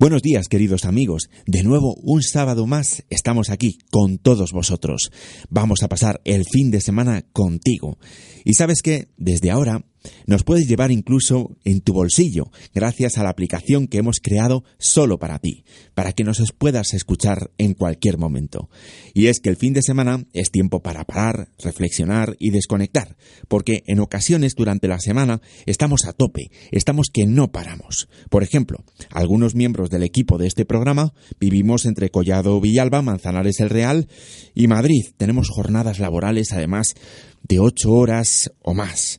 Buenos días, queridos amigos. De nuevo, un sábado más estamos aquí con todos vosotros. Vamos a pasar el fin de semana contigo. Y sabes que, desde ahora, nos puedes llevar incluso en tu bolsillo, gracias a la aplicación que hemos creado solo para ti, para que nos puedas escuchar en cualquier momento. Y es que el fin de semana es tiempo para parar, reflexionar y desconectar, porque en ocasiones durante la semana estamos a tope, estamos que no paramos. Por ejemplo, algunos miembros del equipo de este programa vivimos entre Collado Villalba, Manzanares el Real y Madrid. Tenemos jornadas laborales además de ocho horas o más.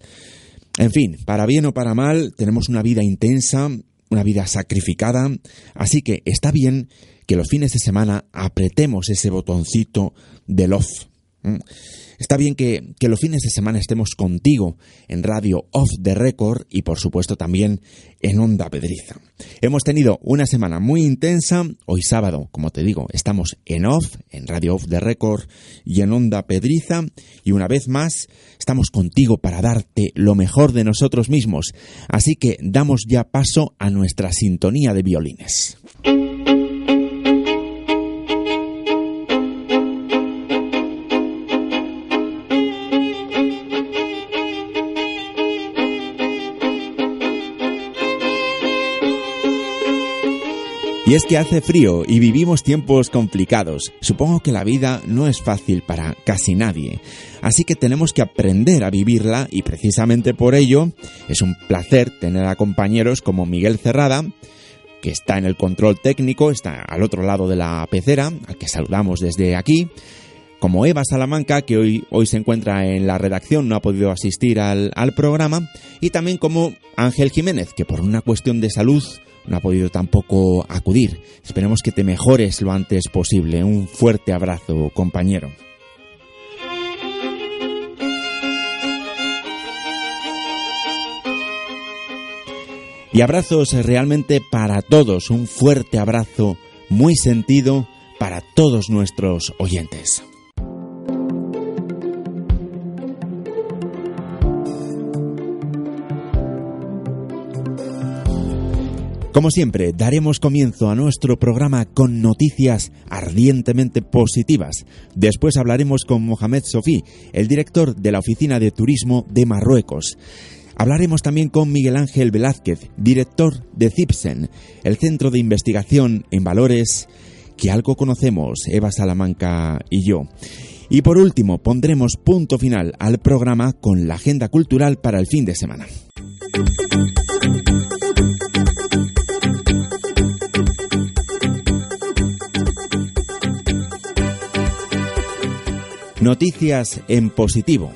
En fin, para bien o para mal, tenemos una vida intensa, una vida sacrificada, así que está bien que los fines de semana apretemos ese botoncito del off. Está bien que, los fines de semana estemos contigo en Radio Off the Record y por supuesto también en Onda Pedriza. Hemos tenido una semana muy intensa. Hoy sábado, como te digo, estamos en Off, en Radio Off the Record y en Onda Pedriza. Y una vez más, estamos contigo para darte lo mejor de nosotros mismos. Así que damos ya paso a nuestra sintonía de violines. Y es que hace frío y vivimos tiempos complicados. Supongo que la vida no es fácil para casi nadie. Así que tenemos que aprender a vivirla y precisamente por ello es un placer tener a compañeros como Miguel Cerrada, que está en el control técnico, está al otro lado de la pecera, al que saludamos desde aquí, como Eva Salamanca, que hoy, hoy se encuentra en la redacción, no ha podido asistir al, al programa, y también como Ángel Jiménez, que por una cuestión de salud no ha podido tampoco acudir. Esperemos que te mejores lo antes posible. Un fuerte abrazo, compañero. Y abrazos realmente para todos, un fuerte abrazo muy sentido para todos nuestros oyentes. Como siempre, daremos comienzo a nuestro programa con noticias ardientemente positivas. Después hablaremos con Mohamed Sofí, el director de la Oficina de Turismo de Marruecos. Hablaremos también con Miguel Ángel Velázquez, director de CIPSEN, el Centro de Investigación en Valores que algo conocemos, Eva Salamanca y yo. Y por último, pondremos punto final al programa con la agenda cultural para el fin de semana. Noticias en positivo.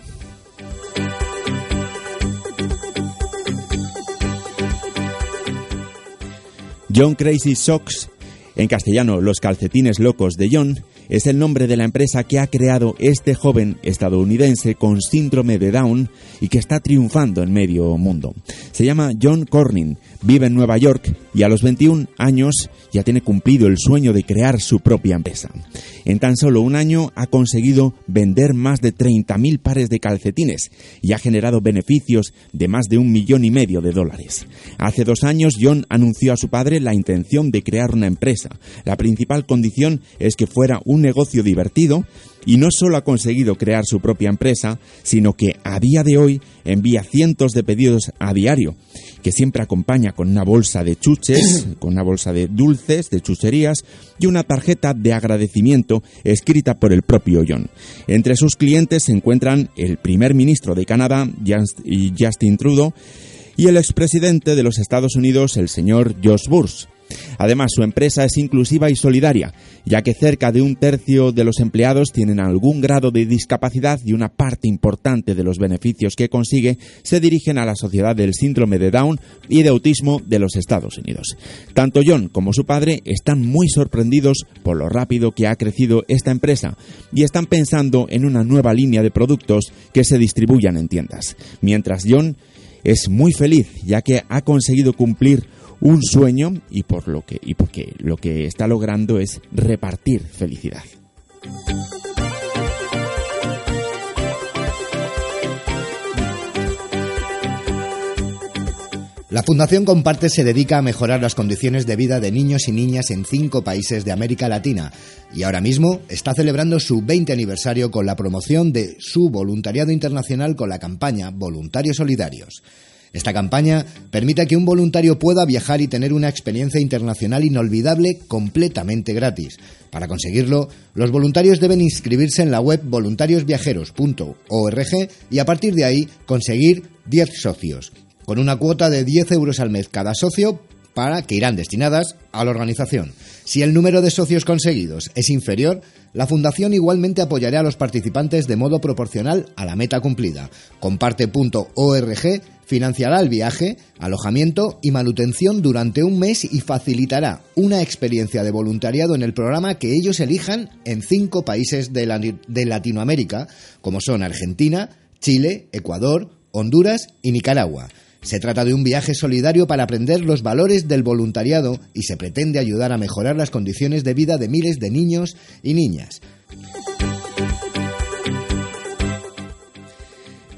John Crazy Socks, en castellano Los calcetines locos de John, es el nombre de la empresa que ha creado este joven estadounidense con síndrome de Down y que está triunfando en medio mundo. Se llama John Corning, vive en Nueva York y a los 21 años ya tiene cumplido el sueño de crear su propia empresa. En tan solo un año ha conseguido vender más de 30.000 pares de calcetines y ha generado beneficios de más de un millón y medio de dólares. Hace dos años John anunció a su padre la intención de crear una empresa. La principal condición es que fuera un negocio divertido y no solo ha conseguido crear su propia empresa, sino que a día de hoy envía cientos de pedidos a diario, que siempre acompaña con una bolsa de chuches, con una bolsa de dulces, de chucherías y una tarjeta de agradecimiento escrita por el propio John. Entre sus clientes se encuentran el primer ministro de Canadá, Justin Trudeau, y el expresidente de los Estados Unidos, el señor Josh Bush. Además, su empresa es inclusiva y solidaria, ya que cerca de un tercio de los empleados tienen algún grado de discapacidad y una parte importante de los beneficios que consigue se dirigen a la Sociedad del Síndrome de Down y de Autismo de los Estados Unidos. Tanto John como su padre están muy sorprendidos por lo rápido que ha crecido esta empresa y están pensando en una nueva línea de productos que se distribuyan en tiendas. Mientras John es muy feliz ya que ha conseguido cumplir un sueño y por lo que y porque lo que está logrando es repartir felicidad. La Fundación Comparte se dedica a mejorar las condiciones de vida de niños y niñas en cinco países de América Latina y ahora mismo está celebrando su 20 aniversario con la promoción de su voluntariado internacional con la campaña Voluntarios Solidarios. Esta campaña permite que un voluntario pueda viajar y tener una experiencia internacional inolvidable completamente gratis. Para conseguirlo, los voluntarios deben inscribirse en la web voluntariosviajeros.org y a partir de ahí conseguir 10 socios con una cuota de 10 euros al mes cada socio para que irán destinadas a la organización. Si el número de socios conseguidos es inferior, la Fundación igualmente apoyará a los participantes de modo proporcional a la meta cumplida. Comparte.org financiará el viaje, alojamiento y manutención durante un mes y facilitará una experiencia de voluntariado en el programa que ellos elijan en cinco países de, de Latinoamérica, como son Argentina, Chile, Ecuador, Honduras y Nicaragua. Se trata de un viaje solidario para aprender los valores del voluntariado y se pretende ayudar a mejorar las condiciones de vida de miles de niños y niñas.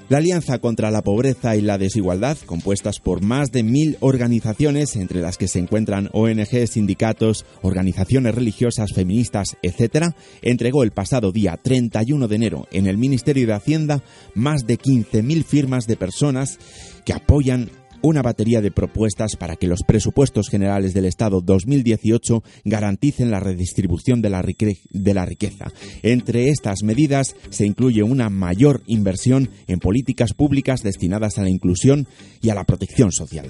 La Alianza contra la Pobreza y la Desigualdad, compuestas por más de mil organizaciones, entre las que se encuentran ONG, sindicatos, organizaciones religiosas, feministas, etc., entregó el pasado día 31 de enero en el Ministerio de Hacienda más de 15.000 firmas de personas que apoyan una batería de propuestas para que los presupuestos generales del Estado 2018 garanticen la redistribución de la, riqueza. Entre estas medidas se incluye una mayor inversión en políticas públicas destinadas a la inclusión y a la protección social.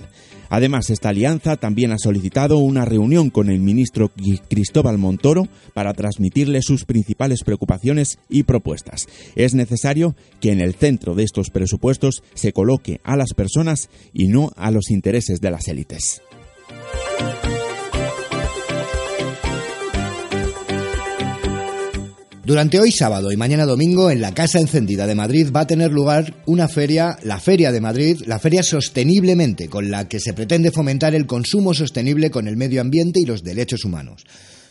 Además, esta alianza también ha solicitado una reunión con el ministro Cristóbal Montoro para transmitirle sus principales preocupaciones y propuestas. Es necesario que en el centro de estos presupuestos se coloque a las personas y no a los intereses de las élites. Durante hoy sábado y mañana domingo en la Casa Encendida de Madrid va a tener lugar una feria, la Feria de Madrid, la Feria Sosteniblemente, con la que se pretende fomentar el consumo sostenible con el medio ambiente y los derechos humanos.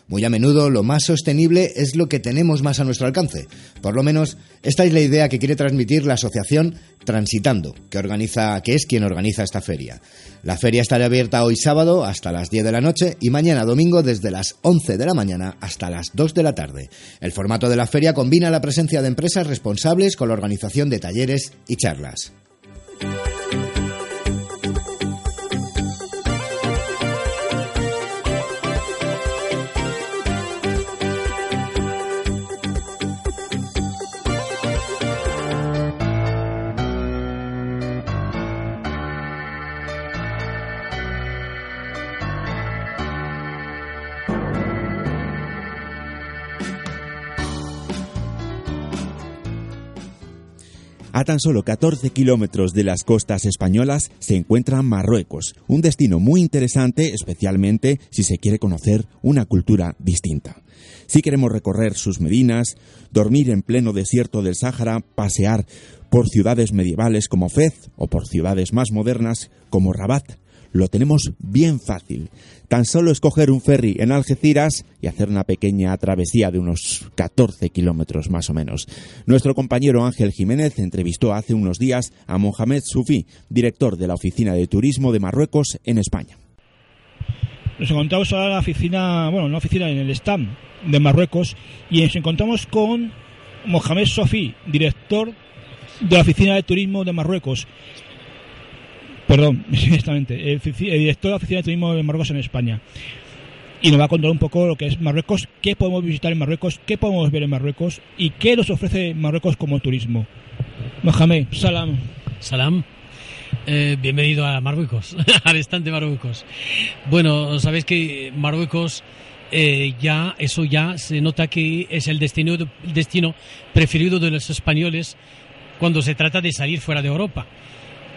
Muy a menudo lo más sostenible es lo que tenemos más a nuestro alcance. Por lo menos esta es la idea que quiere transmitir la asociación Transitando, que organiza, que es quien organiza esta feria. La feria estará abierta hoy sábado hasta las 10 de la noche y mañana domingo desde las 11 de la mañana hasta las 2 de la tarde. El formato de la feria combina la presencia de empresas responsables con la organización de talleres y charlas. A tan solo 14 kilómetros de las costas españolas se encuentra Marruecos, un destino muy interesante, especialmente si se quiere conocer una cultura distinta. Si queremos recorrer sus medinas, dormir en pleno desierto del Sáhara, pasear por ciudades medievales como Fez o por ciudades más modernas como Rabat, lo tenemos bien fácil. Tan solo escoger un ferry en Algeciras y hacer una pequeña travesía de unos 14 kilómetros más o menos. Nuestro compañero Ángel Jiménez entrevistó hace unos días a Mohamed Soufi, director de la Oficina de Turismo de Marruecos en España. Nos encontramos ahora en la oficina, bueno, en la oficina en el stand de Marruecos y nos encontramos con Mohamed Soufi, director de la Oficina de Turismo de Marruecos. Perdón, exactamente, el, director de la Oficina de Turismo de Marruecos en España. Y nos va a contar un poco lo que es Marruecos, qué podemos visitar en Marruecos, qué podemos ver en Marruecos y qué nos ofrece Marruecos como turismo. Mohamed, salam. Salam. Eh, bienvenido a Marruecos, al estante Marruecos. Bueno, sabéis que Marruecos eh, ya eso ya se nota que es el destino, el destino preferido de los españoles cuando se trata de salir fuera de Europa.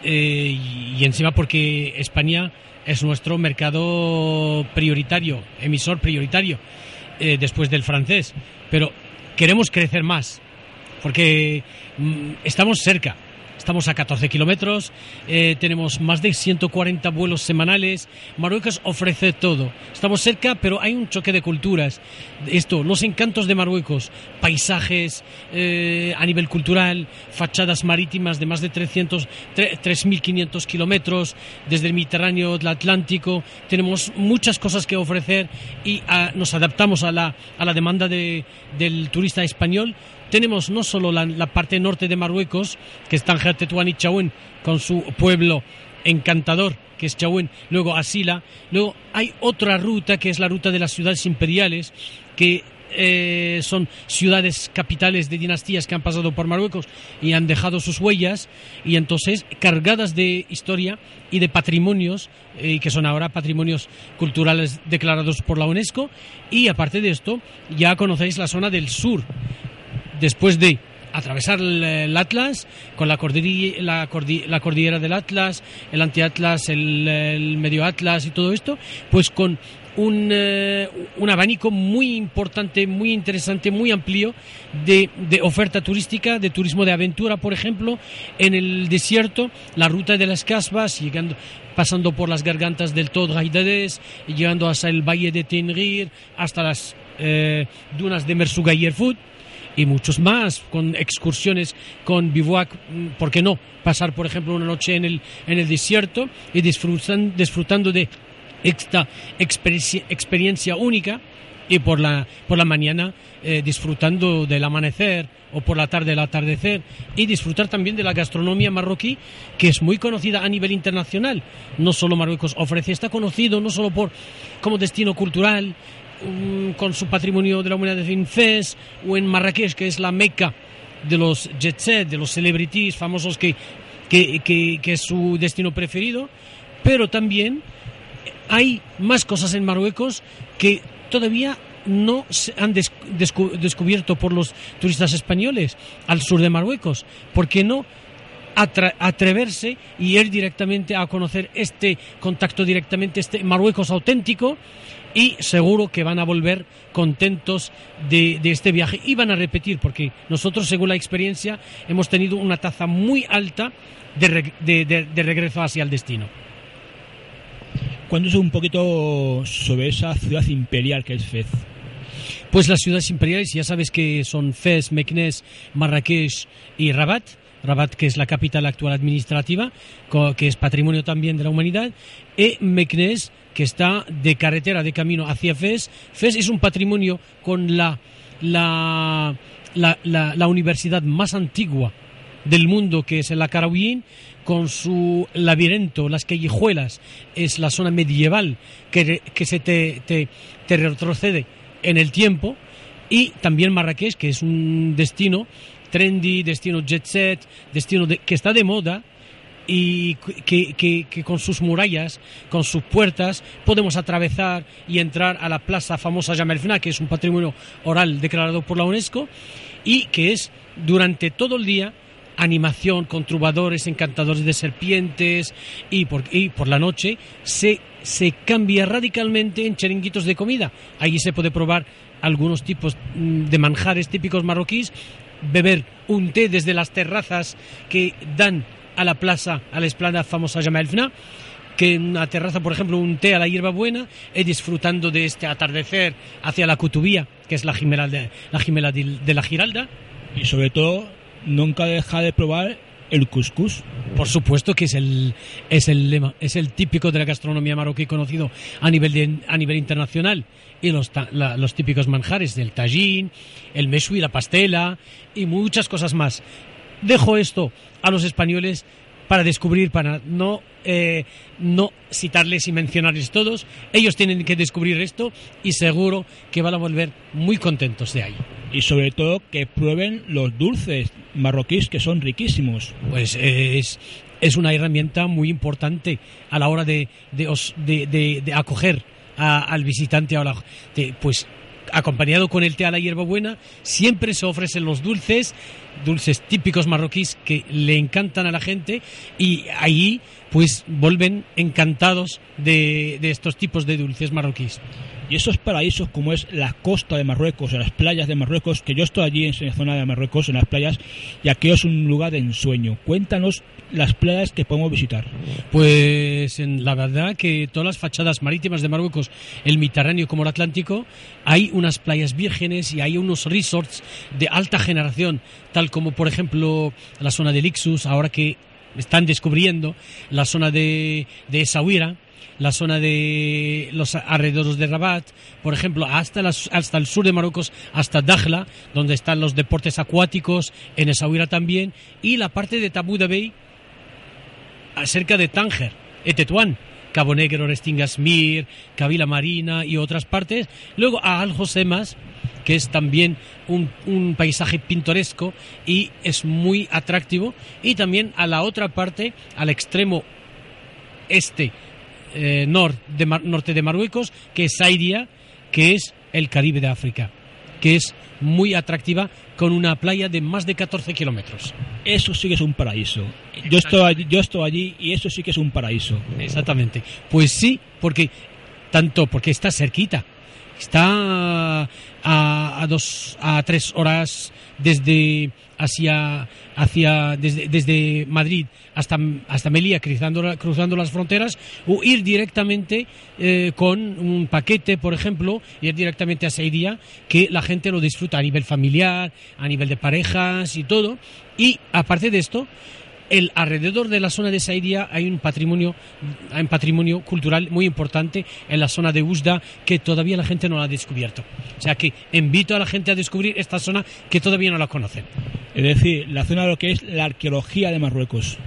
Eh, y, encima porque España es nuestro mercado prioritario, emisor prioritario, eh, después del francés. Pero queremos crecer más, porque mm, estamos cerca Estamos a 14 kilómetros, eh, tenemos más de 140 vuelos semanales. Marruecos ofrece todo. Estamos cerca, pero hay un choque de culturas. Esto, los encantos de Marruecos, paisajes eh, a nivel cultural, fachadas marítimas de más de 300, 3.500 kilómetros, desde el Mediterráneo al Atlántico. Tenemos muchas cosas que ofrecer y ah, nos adaptamos a la, a la demanda de, del turista español tenemos no solo la, parte norte de Marruecos, que es Tanger, Tetuán y Chauen, con su pueblo encantador, que es Chauen, luego Asila, luego hay otra ruta que es la ruta de las ciudades imperiales, que eh, son ciudades capitales de dinastías que han pasado por Marruecos y han dejado sus huellas y entonces cargadas de historia y de patrimonios eh, que son ahora patrimonios culturales declarados por la UNESCO. Y aparte de esto ya conocéis la zona del sur. Después de atravesar el, Atlas con la cordillera, la, cordillera del Atlas, el antiatlas, el, el medio Atlas y todo esto, pues con un, eh, un, abanico muy importante, muy interesante, muy amplio de, de, oferta turística, de turismo de aventura, por ejemplo, en el desierto, la ruta de las Casbas, llegando, pasando por las gargantas del Tod Gaidades, llegando hasta el valle de Tenrir, hasta las eh, dunas de Mersuga y y muchos más, con excursiones con bivouac, ¿por qué no? Pasar, por ejemplo, una noche en el, en el desierto y disfrutan, disfrutando de esta experiencia, única y por la, por la mañana eh, disfrutando del amanecer o por la tarde el atardecer y disfrutar también de la gastronomía marroquí que es muy conocida a nivel internacional. No solo Marruecos ofrece, está conocido no solo por como destino cultural, con su patrimonio de la humanidad de Fes o en Marrakech, que es la meca de los jet set, de los celebrities famosos que, que, que, es su destino preferido, pero también hay más cosas en Marruecos que todavía no se han descubierto por los turistas españoles al sur de Marruecos. ¿Por qué no atreverse y ir directamente a conocer este contacto directamente, este Marruecos auténtico? Y seguro que van a volver contentos de, este viaje y van a repetir porque nosotros según la experiencia hemos tenido una tasa muy alta de, regreso hacia el destino. Cuéntanos un poquito sobre esa ciudad imperial que es Fez. Pues las ciudades imperiales ya sabes que son Fez, Meknes, Marrakech y Rabat. Rabat, que es la capital actual administrativa, que es patrimonio también de la humanidad, y Meknes, que está de carretera, de camino hacia Fez. Fez es un patrimonio con la, la, la, universidad más antigua del mundo, que es el Acarawin, con su laberinto, las callejuelas, es la zona medieval que, que se te, retrocede en el tiempo, y también Marrakech, que es un destino trendy, destino jet set, destino que está de moda, y que, con sus murallas, con sus puertas, podemos atravesar y entrar a la plaza famosa Jamelfna, que es un patrimonio oral declarado por la UNESCO, y que es durante todo el día animación con trubadores, encantadores de serpientes, y por, y por la noche se, se cambia radicalmente en chiringuitos de comida. Allí se puede probar algunos tipos mm, de manjares típicos marroquíes, beber un té desde las terrazas que dan a la plaza, a la esplanada famosa Jamelfna, que en una terraza, por ejemplo, un té a la hierba buena y disfrutando de este atardecer hacia la Cutubía, que es la Jimela de la, de, la Giralda. Y sobre todo, nunca deja de probar el couscous. Por supuesto que es el, es el lema, es el típico de la gastronomía marroquí conocido a nivel, a nivel internacional. Y los, los típicos manjares del tajín, el y la pastela y muchas cosas más dejo esto a los españoles para descubrir, para no, eh, no citarles y mencionarles todos. Ellos tienen que descubrir esto y seguro que van a volver muy contentos de ahí. Y sobre todo que prueben los dulces marroquíes que son riquísimos. Pues es es una herramienta muy importante a la hora de, de, acoger al visitante. A pues acompañado con el té a la hierbabuena, siempre se ofrecen los dulces, dulces típicos marroquíes que le encantan a la gente y ahí pues vuelven encantados de, de estos tipos de dulces marroquíes. Y esos paraísos como es la costa de Marruecos, las playas de Marruecos, que yo estoy allí en la zona de Marruecos, en las playas, y aquí es un lugar de ensueño. Cuéntanos las playas que podemos visitar. Pues en la verdad que todas las fachadas marítimas de Marruecos, el Mediterráneo como el Atlántico, hay unas playas vírgenes y hay unos resorts de alta generación, tal como por ejemplo la zona de Lixus, ahora que están descubriendo la zona de, de la zona de los alrededores de Rabat, por ejemplo, hasta, hasta el sur de Marruecos, hasta Dakhla, donde están los deportes acuáticos, en Essaouira también, y la parte de Tabú Dhabi, acerca de Tánger, Etetuán, Cabo Negro, Restingasmir, Kabila Marina y otras partes. Luego a Al Josemas, que es también un, un, paisaje pintoresco y es muy atractivo. Y también a la otra parte, al extremo este eh, de norte de Marruecos, que es Saidia, que es el Caribe de África, que es muy atractiva con una playa de más de 14 kilómetros. Eso sí que es un paraíso. Yo estoy, yo estoy allí y eso sí que es un paraíso. Exactamente. Pues sí, porque tanto porque está cerquita, está a, dos a tres horas desde hacia, hacia desde, desde Madrid hasta, hasta Melilla cruzando, cruzando las fronteras o ir directamente eh, con un paquete, por ejemplo, ir directamente a Saidia, que la gente lo disfruta a nivel familiar, a nivel de parejas y todo. Y aparte de esto, el alrededor de la zona de Saidia hay un patrimonio, un patrimonio cultural muy importante en la zona de Usda que todavía la gente no la ha descubierto. O sea que invito a la gente a descubrir esta zona que todavía no la conocen. Es decir, la zona de lo que es la arqueología de Marruecos.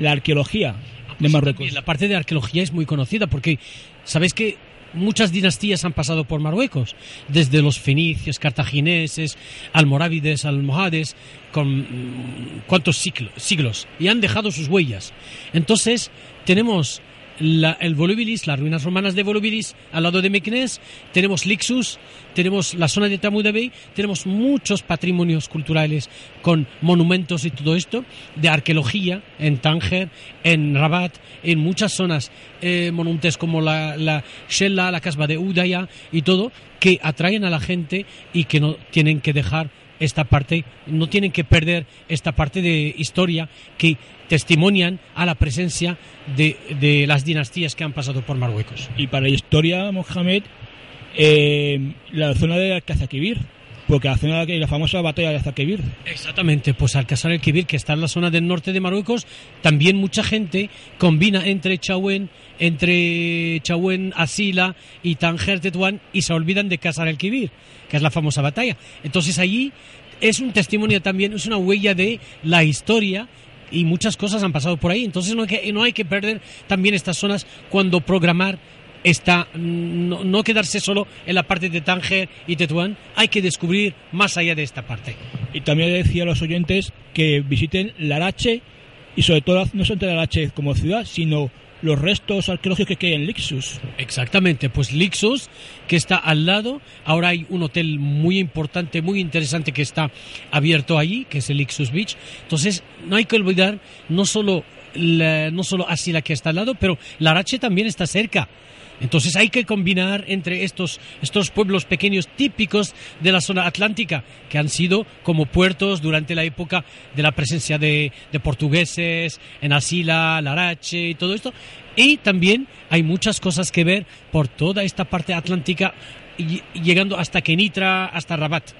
La arqueología de Marruecos. La parte de arqueología es muy conocida porque, ¿sabéis que muchas dinastías han pasado por Marruecos, desde los fenicios, cartagineses, almorávides, almohades, con mm, cuántos siglos, y han dejado sus huellas. Entonces, tenemos el Volubilis, las ruinas romanas de Volubilis al lado de Meknes, tenemos Lixus, tenemos la zona de Tamudabey, tenemos muchos patrimonios culturales con monumentos y todo esto, de arqueología en Tánger, en Rabat, en muchas zonas, eh, monumentes como la, la Shella, la casba de Udaya y todo, que atraen a la gente y que no tienen que dejar esta parte, no tienen que perder esta parte de historia que testimonian a la presencia de, de las dinastías que han pasado por Marruecos. Y para la historia, Mohamed, eh, la zona de Alcazakibir, porque la zona de la famosa batalla de Alcazakibir. Exactamente, pues Alcázar el Kibir, que está en la zona del norte de Marruecos, también mucha gente combina entre Chauen, entre Chauen, Asila y Tanger Tetuán y se olvidan de Casar el Kibir, que es la famosa batalla. Entonces allí es un testimonio también, es una huella de la historia y muchas cosas han pasado por ahí. Entonces no hay que, no hay que perder también estas zonas cuando programar está no, quedarse solo en la parte de Tánger y Tetuán, hay que descubrir más allá de esta parte. Y también decía a los oyentes que visiten Larache y sobre todo no solamente Larache como ciudad, sino los restos arqueológicos que hay en Lixus. Exactamente, pues Lixus, que está al lado, ahora hay un hotel muy importante, muy interesante que está abierto allí, que es el Lixus Beach. Entonces, no hay que olvidar no solo, no solo Asila que está al lado, pero Larache también está cerca. Entonces hay que combinar entre estos, estos pueblos pequeños típicos de la zona atlántica, que han sido como puertos durante la época de la presencia de, portugueses en Asila, Larache y todo esto. Y también hay muchas cosas que ver por toda esta parte atlántica, llegando hasta Kenitra, hasta Rabat.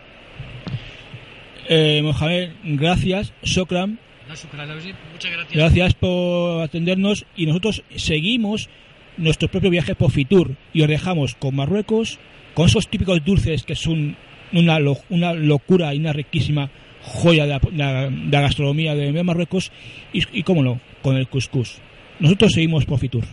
Eh, Mohamed, gracias. Sokram. Muchas gracias. Gracias por atendernos y nosotros seguimos nuestro propio viaje por Fitur y os dejamos con Marruecos, con esos típicos dulces que son una, una locura y una riquísima joya de la, gastronomía de Marruecos y, cómo no, con el couscous. Nosotros seguimos por Fitur.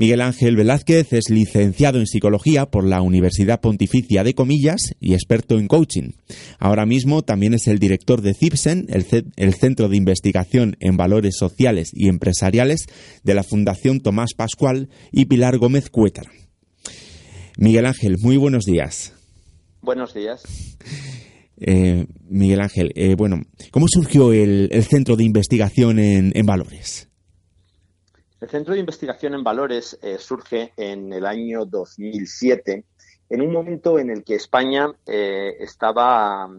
Miguel Ángel Velázquez es licenciado en psicología por la Universidad Pontificia de Comillas y experto en coaching. Ahora mismo también es el director de CIPSEN, el, Centro de Investigación en Valores Sociales y Empresariales de la Fundación Tomás Pascual y Pilar Gómez Cuétara. Miguel Ángel, muy buenos días. Buenos días. Eh, Miguel Ángel, eh, bueno, ¿cómo surgió el, Centro de Investigación en, Valores? El Centro de Investigación en Valores eh, surge en el año 2007, en un momento en el que España estaba,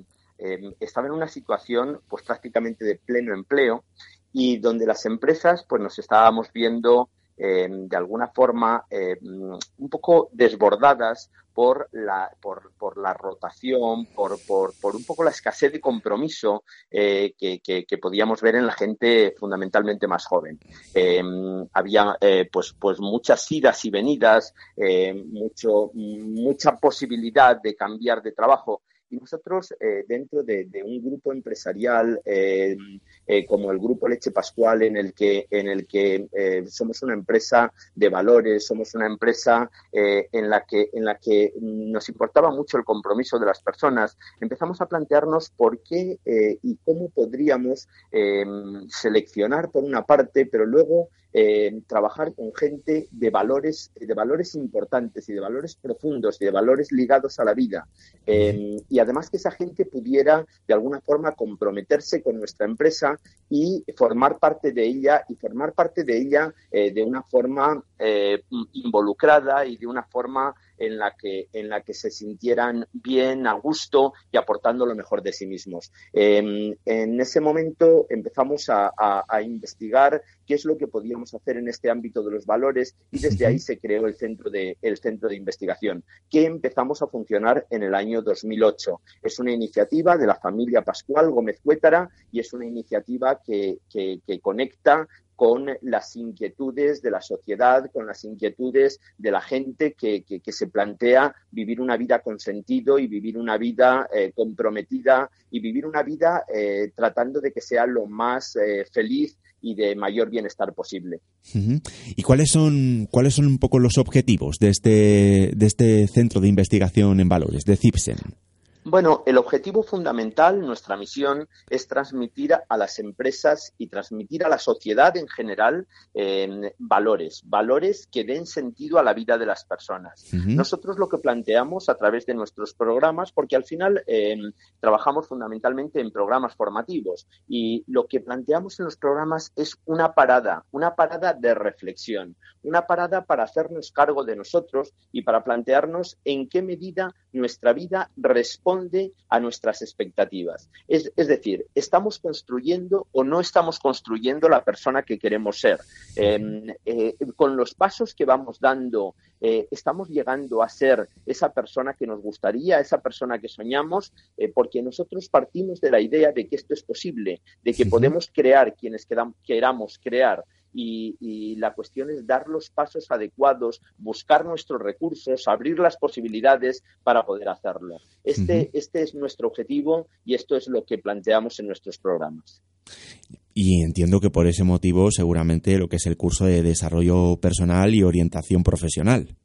estaba en una situación pues prácticamente de pleno empleo y donde las empresas pues nos estábamos viendo de alguna forma un poco desbordadas por la, por, por la rotación, por, por, por, un poco la escasez de compromiso eh, que, que, podíamos ver en la gente fundamentalmente más joven. Em, había eh, pues, pues muchas idas y venidas, mucho, mucha posibilidad de cambiar de trabajo nosotros, eh, dentro de, un grupo empresarial eh, eh, como el Grupo Leche Pascual, en el que, en el que somos una empresa de valores, somos una empresa en, la que, en la que nos importaba mucho el compromiso de las personas, empezamos a plantearnos por qué y cómo podríamos seleccionar por una parte, pero luego eh, trabajar con gente de valores, de valores importantes y de valores profundos y de valores ligados a la vida. Eh, y además que esa gente pudiera de alguna forma comprometerse con nuestra empresa y formar parte de ella y formar parte de ella eh, de una forma involucrada y de una forma en la que, en la que se sintieran bien, a gusto y aportando lo mejor de sí mismos. Em, en ese momento empezamos a, investigar qué es lo que podíamos hacer en este ámbito de los valores y desde ahí se creó el centro de, el centro de investigación, que empezamos a funcionar en el año 2008. Es una iniciativa de la familia Pascual Gómez Cuétara y es una iniciativa que, que conecta con las inquietudes de la sociedad, con las inquietudes de la gente que, se plantea vivir una vida con sentido y vivir una vida eh, comprometida y vivir una vida eh, tratando de que sea lo más eh, feliz y de mayor bienestar posible. ¿Y cuáles son, cuáles son un poco los objetivos de este, de este centro de investigación en valores, de CIPSEN? Bueno, el objetivo fundamental, nuestra misión, es transmitir a las empresas y transmitir a la sociedad en general em, valores, valores que den sentido a la vida de las personas. Nosotros lo que planteamos a través de nuestros programas, porque al final em, trabajamos fundamentalmente en programas formativos y lo que planteamos en los programas es una parada, una parada de reflexión, una parada para hacernos cargo de nosotros y para plantearnos en qué medida nuestra vida responde a nuestras expectativas. Es, decir, ¿estamos construyendo o no estamos construyendo la persona que queremos ser? Em, eh, con los pasos que vamos dando, eh, ¿estamos llegando a ser esa persona que nos gustaría, esa persona que soñamos? Eh, porque nosotros partimos de la idea de que esto es posible, de que podemos crear quienes queramos crear y, la cuestión es dar los pasos adecuados, buscar nuestros recursos, abrir las posibilidades para poder hacerlo. Este, este es nuestro objetivo y esto es lo que planteamos en nuestros programas. Y entiendo que por ese motivo seguramente lo que es el curso de desarrollo personal y orientación profesional.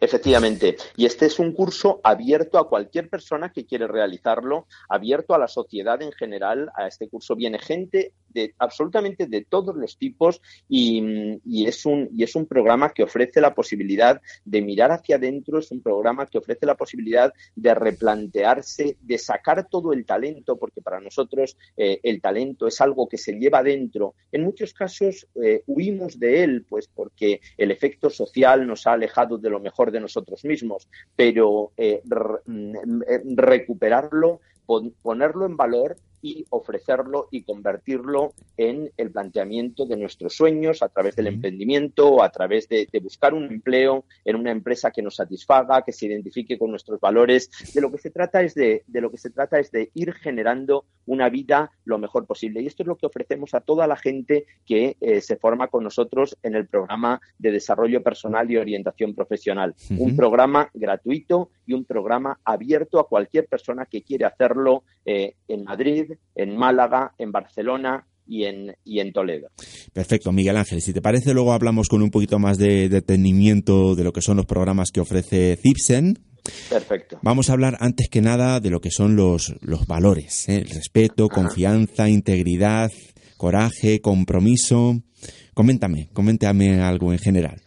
Efectivamente. Y este es un curso abierto a cualquier persona que quiere realizarlo, abierto a la sociedad en general. A este curso viene gente de absolutamente de todos los tipos y, es un, y es un programa que ofrece la posibilidad de mirar hacia adentro, es un programa que ofrece la posibilidad de replantearse, de sacar todo el talento, porque para nosotros eh, el talento es algo que se lleva dentro. En muchos casos eh, huimos de él, pues porque el efecto social nos ha alejado de lo mejor de nosotros mismos, pero eh, mm, recuperarlo, ponerlo en valor y ofrecerlo y convertirlo en el planteamiento de nuestros sueños a través del emprendimiento o a través de, buscar un empleo en una empresa que nos satisfaga, que se identifique con nuestros valores. De lo que se trata es de, de lo que se trata es de ir generando una vida lo mejor posible. Y esto es lo que ofrecemos a toda la gente que eh, se forma con nosotros en el programa de desarrollo personal y orientación profesional. Un programa gratuito y un programa abierto a cualquier persona que quiera hacerlo eh, en Madrid, en Málaga, en Barcelona y en, y en Toledo. Perfecto, Miguel Ángel. Si te parece, luego hablamos con un poquito más de detenimiento de lo que son los programas que ofrece Cipsen. Perfecto. Vamos a hablar antes que nada de lo que son los, los valores, ¿eh? el respeto, confianza, integridad, coraje, compromiso. Coméntame, coméntame algo en general.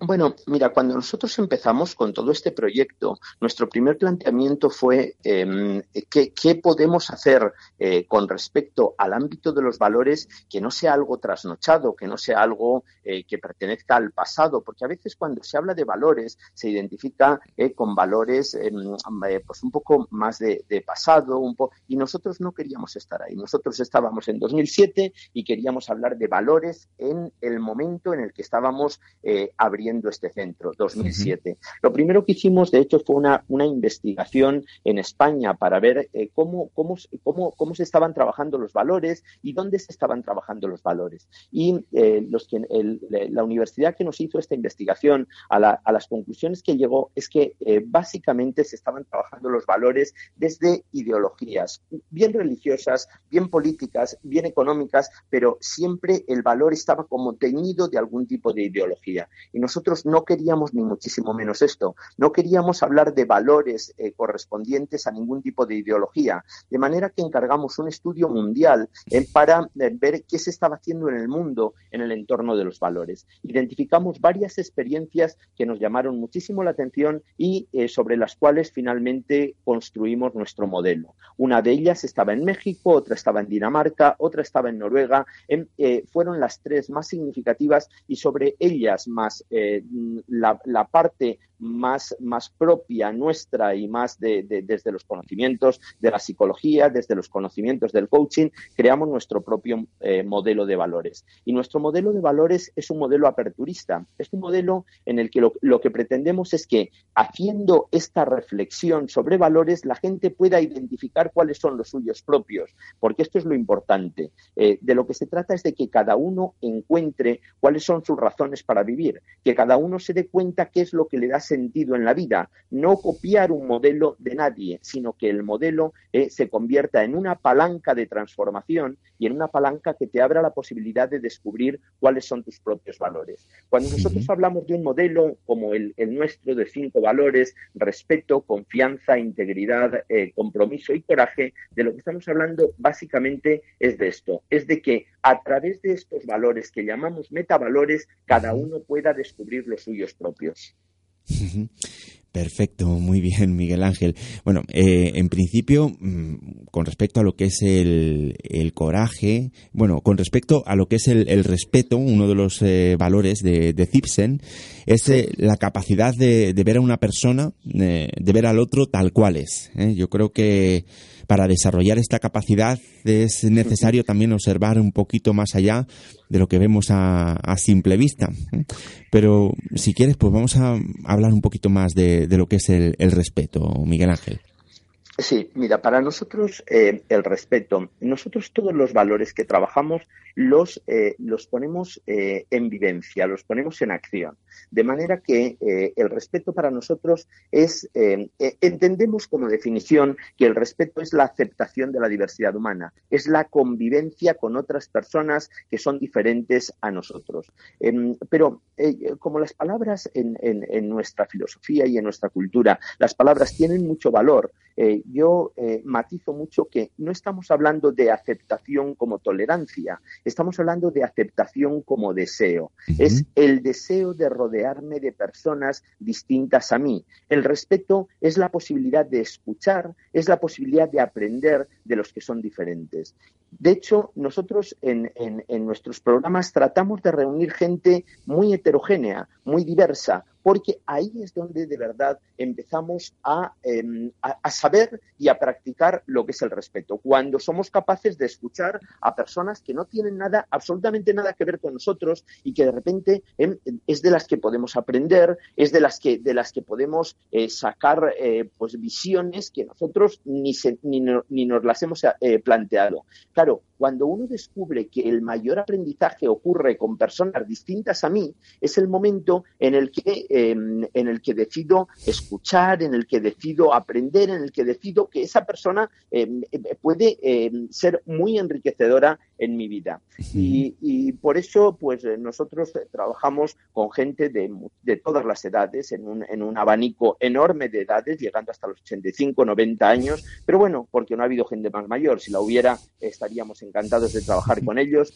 Bueno, mira, cuando nosotros empezamos con todo este proyecto, nuestro primer planteamiento fue em, ¿qué, podemos hacer eh, con respecto al ámbito de los valores que no sea algo trasnochado, que no sea algo eh, que pertenezca al pasado, porque a veces cuando se habla de valores se identifica eh, con valores em, pues un poco más de, pasado, un y nosotros no queríamos estar ahí. Nosotros estábamos en 2007 y queríamos hablar de valores en el momento en el que estábamos abriendo este centro, 2007. Lo primero que hicimos, de hecho, fue una, una investigación en España para ver eh, cómo, cómo, cómo, cómo, se estaban trabajando los valores y dónde se estaban trabajando los valores. Y eh, los que, la universidad que nos hizo esta investigación, a, las conclusiones que llegó, es que eh, básicamente se estaban trabajando los valores desde ideologías, bien religiosas, bien políticas, bien económicas, pero siempre el valor estaba como teñido de algún tipo de ideología. Y nosotros nosotros no queríamos ni muchísimo menos esto, no queríamos hablar de valores eh, correspondientes a ningún tipo de ideología, de manera que encargamos un estudio mundial eh, para eh, ver qué se estaba haciendo en el mundo en el entorno de los valores. Identificamos varias experiencias que nos llamaron muchísimo la atención y sobre las cuales finalmente construimos nuestro modelo. Una de ellas estaba en México, otra estaba en Dinamarca, otra estaba en Noruega. fueron las tres más significativas y sobre ellas más la, parte más, más propia nuestra y más de, desde los conocimientos de la psicología, desde los conocimientos del coaching, creamos nuestro propio eh, modelo de valores. Y nuestro modelo de valores es un modelo aperturista, es un modelo en el que lo, que pretendemos es que haciendo esta reflexión sobre valores, la gente pueda identificar cuáles son los suyos propios, porque esto es lo importante. Eh, de lo que se trata es de que cada uno encuentre cuáles son sus razones para vivir, que cada uno se dé cuenta qué es lo que le da sentido en la vida, no copiar un modelo de nadie, sino que el modelo eh, se convierta en una palanca de transformación y en una palanca que te abra la posibilidad de descubrir cuáles son tus propios valores. Cuando nosotros hablamos de un modelo como el, nuestro de cinco valores, respeto, confianza, integridad, eh, compromiso y coraje, de lo que estamos hablando básicamente es de esto, es de que a través de estos valores que llamamos metavalores, cada uno pueda descubrir los suyos propios. Perfecto, muy bien, Miguel Ángel. Bueno, eh, en principio, mm, con respecto a lo que es el, coraje, bueno, con respecto a lo que es el, respeto, uno de los eh, valores de, de Zipsen es eh, la capacidad de, ver a una persona, de ver al otro tal cual es. Yo creo que para desarrollar esta capacidad es necesario también observar un poquito más allá de lo que vemos a, simple vista. Pero si quieres, pues vamos a hablar un poquito más de, lo que es el respeto, Miguel Ángel. Sí, mira, para nosotros eh, el respeto, nosotros todos los valores que trabajamos los, eh, los ponemos eh, en vivencia, los ponemos en acción. De manera que el respeto para nosotros es, entendemos como definición que el respeto es la aceptación de la diversidad humana, es la convivencia con otras personas que son diferentes a nosotros. Em, pero como las palabras en, en, nuestra filosofía y en nuestra cultura, las palabras tienen mucho valor, yo eh, matizo mucho que no estamos hablando de aceptación como tolerancia, estamos hablando de aceptación como deseo. Es el deseo de rodearme de personas distintas a mí. El respeto es la posibilidad de escuchar, es la posibilidad de aprender de los que son diferentes. De hecho, nosotros en, nuestros programas tratamos de reunir gente muy heterogénea, muy diversa, porque ahí es donde de verdad empezamos em, a, saber y a practicar lo que es el respeto. Cuando somos capaces de escuchar a personas que no tienen nada, absolutamente nada que ver con nosotros y que de repente em, es de las que podemos aprender, es de las que, de las que podemos eh, sacar eh, pues visiones que nosotros ni, ni, nos las hemos eh, planteado. Claro, cuando uno descubre que el mayor aprendizaje ocurre con personas distintas a mí, es el momento en el que, em, en el que decido escuchar, en el que decido aprender, en el que decido que esa persona em, puede em, ser muy enriquecedora en mi vida. Y, por eso, pues nosotros trabajamos con gente de, de todas las edades, en un, en un abanico enorme de edades, llegando hasta los 85, 90 años, pero bueno, porque no ha habido gente más mayor. Si la hubiera, estaríamos encantados de trabajar con ellos.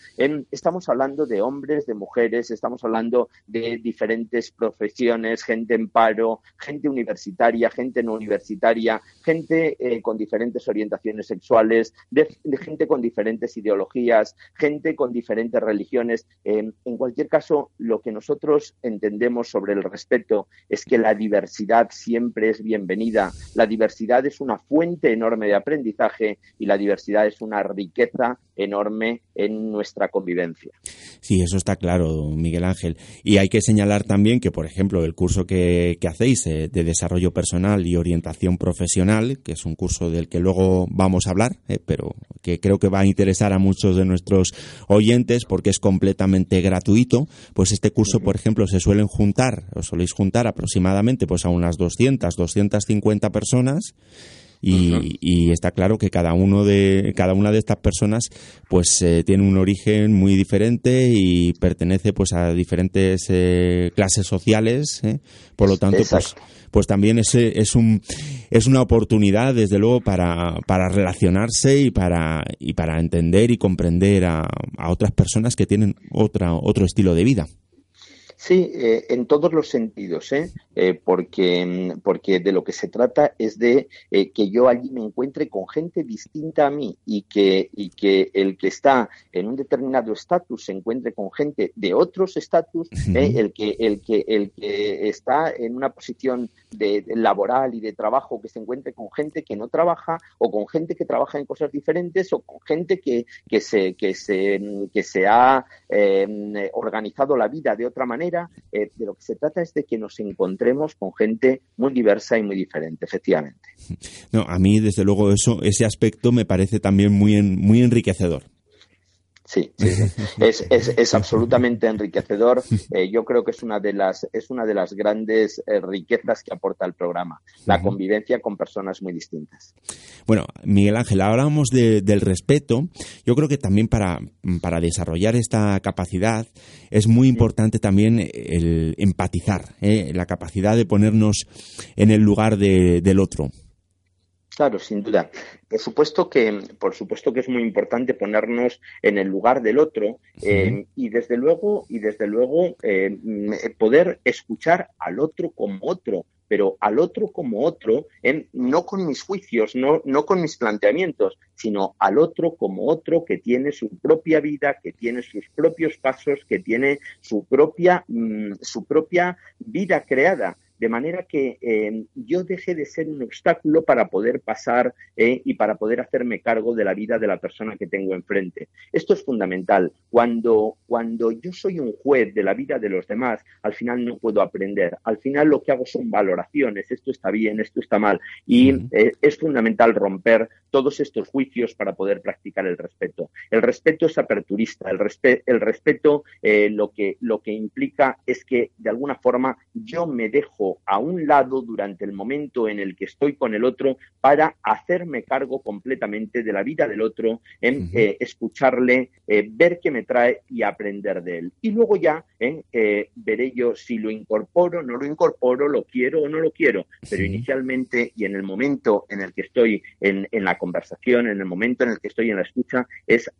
estamos hablando de hombres, de mujeres, estamos hablando de diferentes profesiones, gente en paro, gente universitaria, gente no universitaria, gente eh, con diferentes orientaciones sexuales, de, gente con diferentes ideologías, gente con diferentes religiones. en cualquier caso, lo que nosotros entendemos sobre el respeto es que la diversidad siempre es bienvenida. La diversidad es una fuente enorme de aprendizaje y la diversidad es una riqueza enorme en nuestra convivencia. Sí, eso está claro, Miguel Ángel. Y hay que señalar también que, por ejemplo, el curso que, hacéis eh, de desarrollo personal y orientación profesional, que es un curso del que luego vamos a hablar, eh, pero que creo que va a interesar a muchos de nuestros oyentes porque es completamente gratuito, pues este curso, por ejemplo, se suelen juntar, os soléis juntar aproximadamente pues a unas 200, 250 personas y, está claro que cada uno de cada una de estas personas pues eh, tiene un origen muy diferente y pertenece pues a diferentes eh, clases sociales ¿eh? por lo tanto pues pues también es, es un es una oportunidad desde luego para, para relacionarse y para y para entender y comprender a, a otras personas que tienen otra otro estilo de vida Sí, eh, en todos los sentidos, ¿eh? ¿eh? porque, mm, porque de lo que se trata es de eh, que yo allí me encuentre con gente distinta a mí y que, y que el que está en un determinado estatus se encuentre con gente de otros estatus, el, que, el, que, el que está en una posición de, laboral y de trabajo que se encuentre con gente que no trabaja o con gente que trabaja en cosas diferentes o con gente que, que, se, que, se, que se ha organizado la vida de otra manera eh, de lo que se trata es de que nos encontremos con gente muy diversa y muy diferente, efectivamente. No, a mí, desde luego, eso, ese aspecto me parece también muy, muy enriquecedor. Sí, Es, es, absolutamente enriquecedor. Eh, yo creo que es una de las, es una de las grandes eh, riquezas que aporta el programa, la convivencia con personas muy distintas. Bueno, Miguel Ángel, hablábamos del respeto. Yo creo que también para, para desarrollar esta capacidad es muy importante también el empatizar, ¿eh? la capacidad de ponernos en el lugar del otro. Claro, sin duda. Por supuesto que, por supuesto que es muy importante ponernos en el lugar del otro eh, y desde luego, y desde luego eh, poder escuchar al otro como otro, pero al otro como otro, no con mis juicios, no, no con mis planteamientos, sino al otro como otro que tiene su propia vida, que tiene sus propios pasos, que tiene su propia, mm, su propia vida creada de manera que eh, yo deje de ser un obstáculo para poder pasar eh, y para poder hacerme cargo de la vida de la persona que tengo enfrente. Esto es fundamental. Cuando, cuando yo soy un juez de la vida de los demás, al final no puedo aprender. Al final lo que hago son valoraciones. Esto está bien, esto está mal. Y eh, es fundamental romper todos estos juicios para poder practicar el respeto. El respeto es aperturista. El, el respeto lo, que, lo que implica es que de alguna forma yo me dejo a un lado durante el momento en el que estoy con el otro para hacerme cargo completamente de la vida del otro, en eh, escucharle, eh, ver qué me trae y aprender de él. Y luego ya eh, veré yo si lo incorporo, no lo incorporo, lo quiero o no lo quiero. Pero inicialmente y en el momento en el que estoy en, la conversación, en el momento en el que estoy en la escucha, es,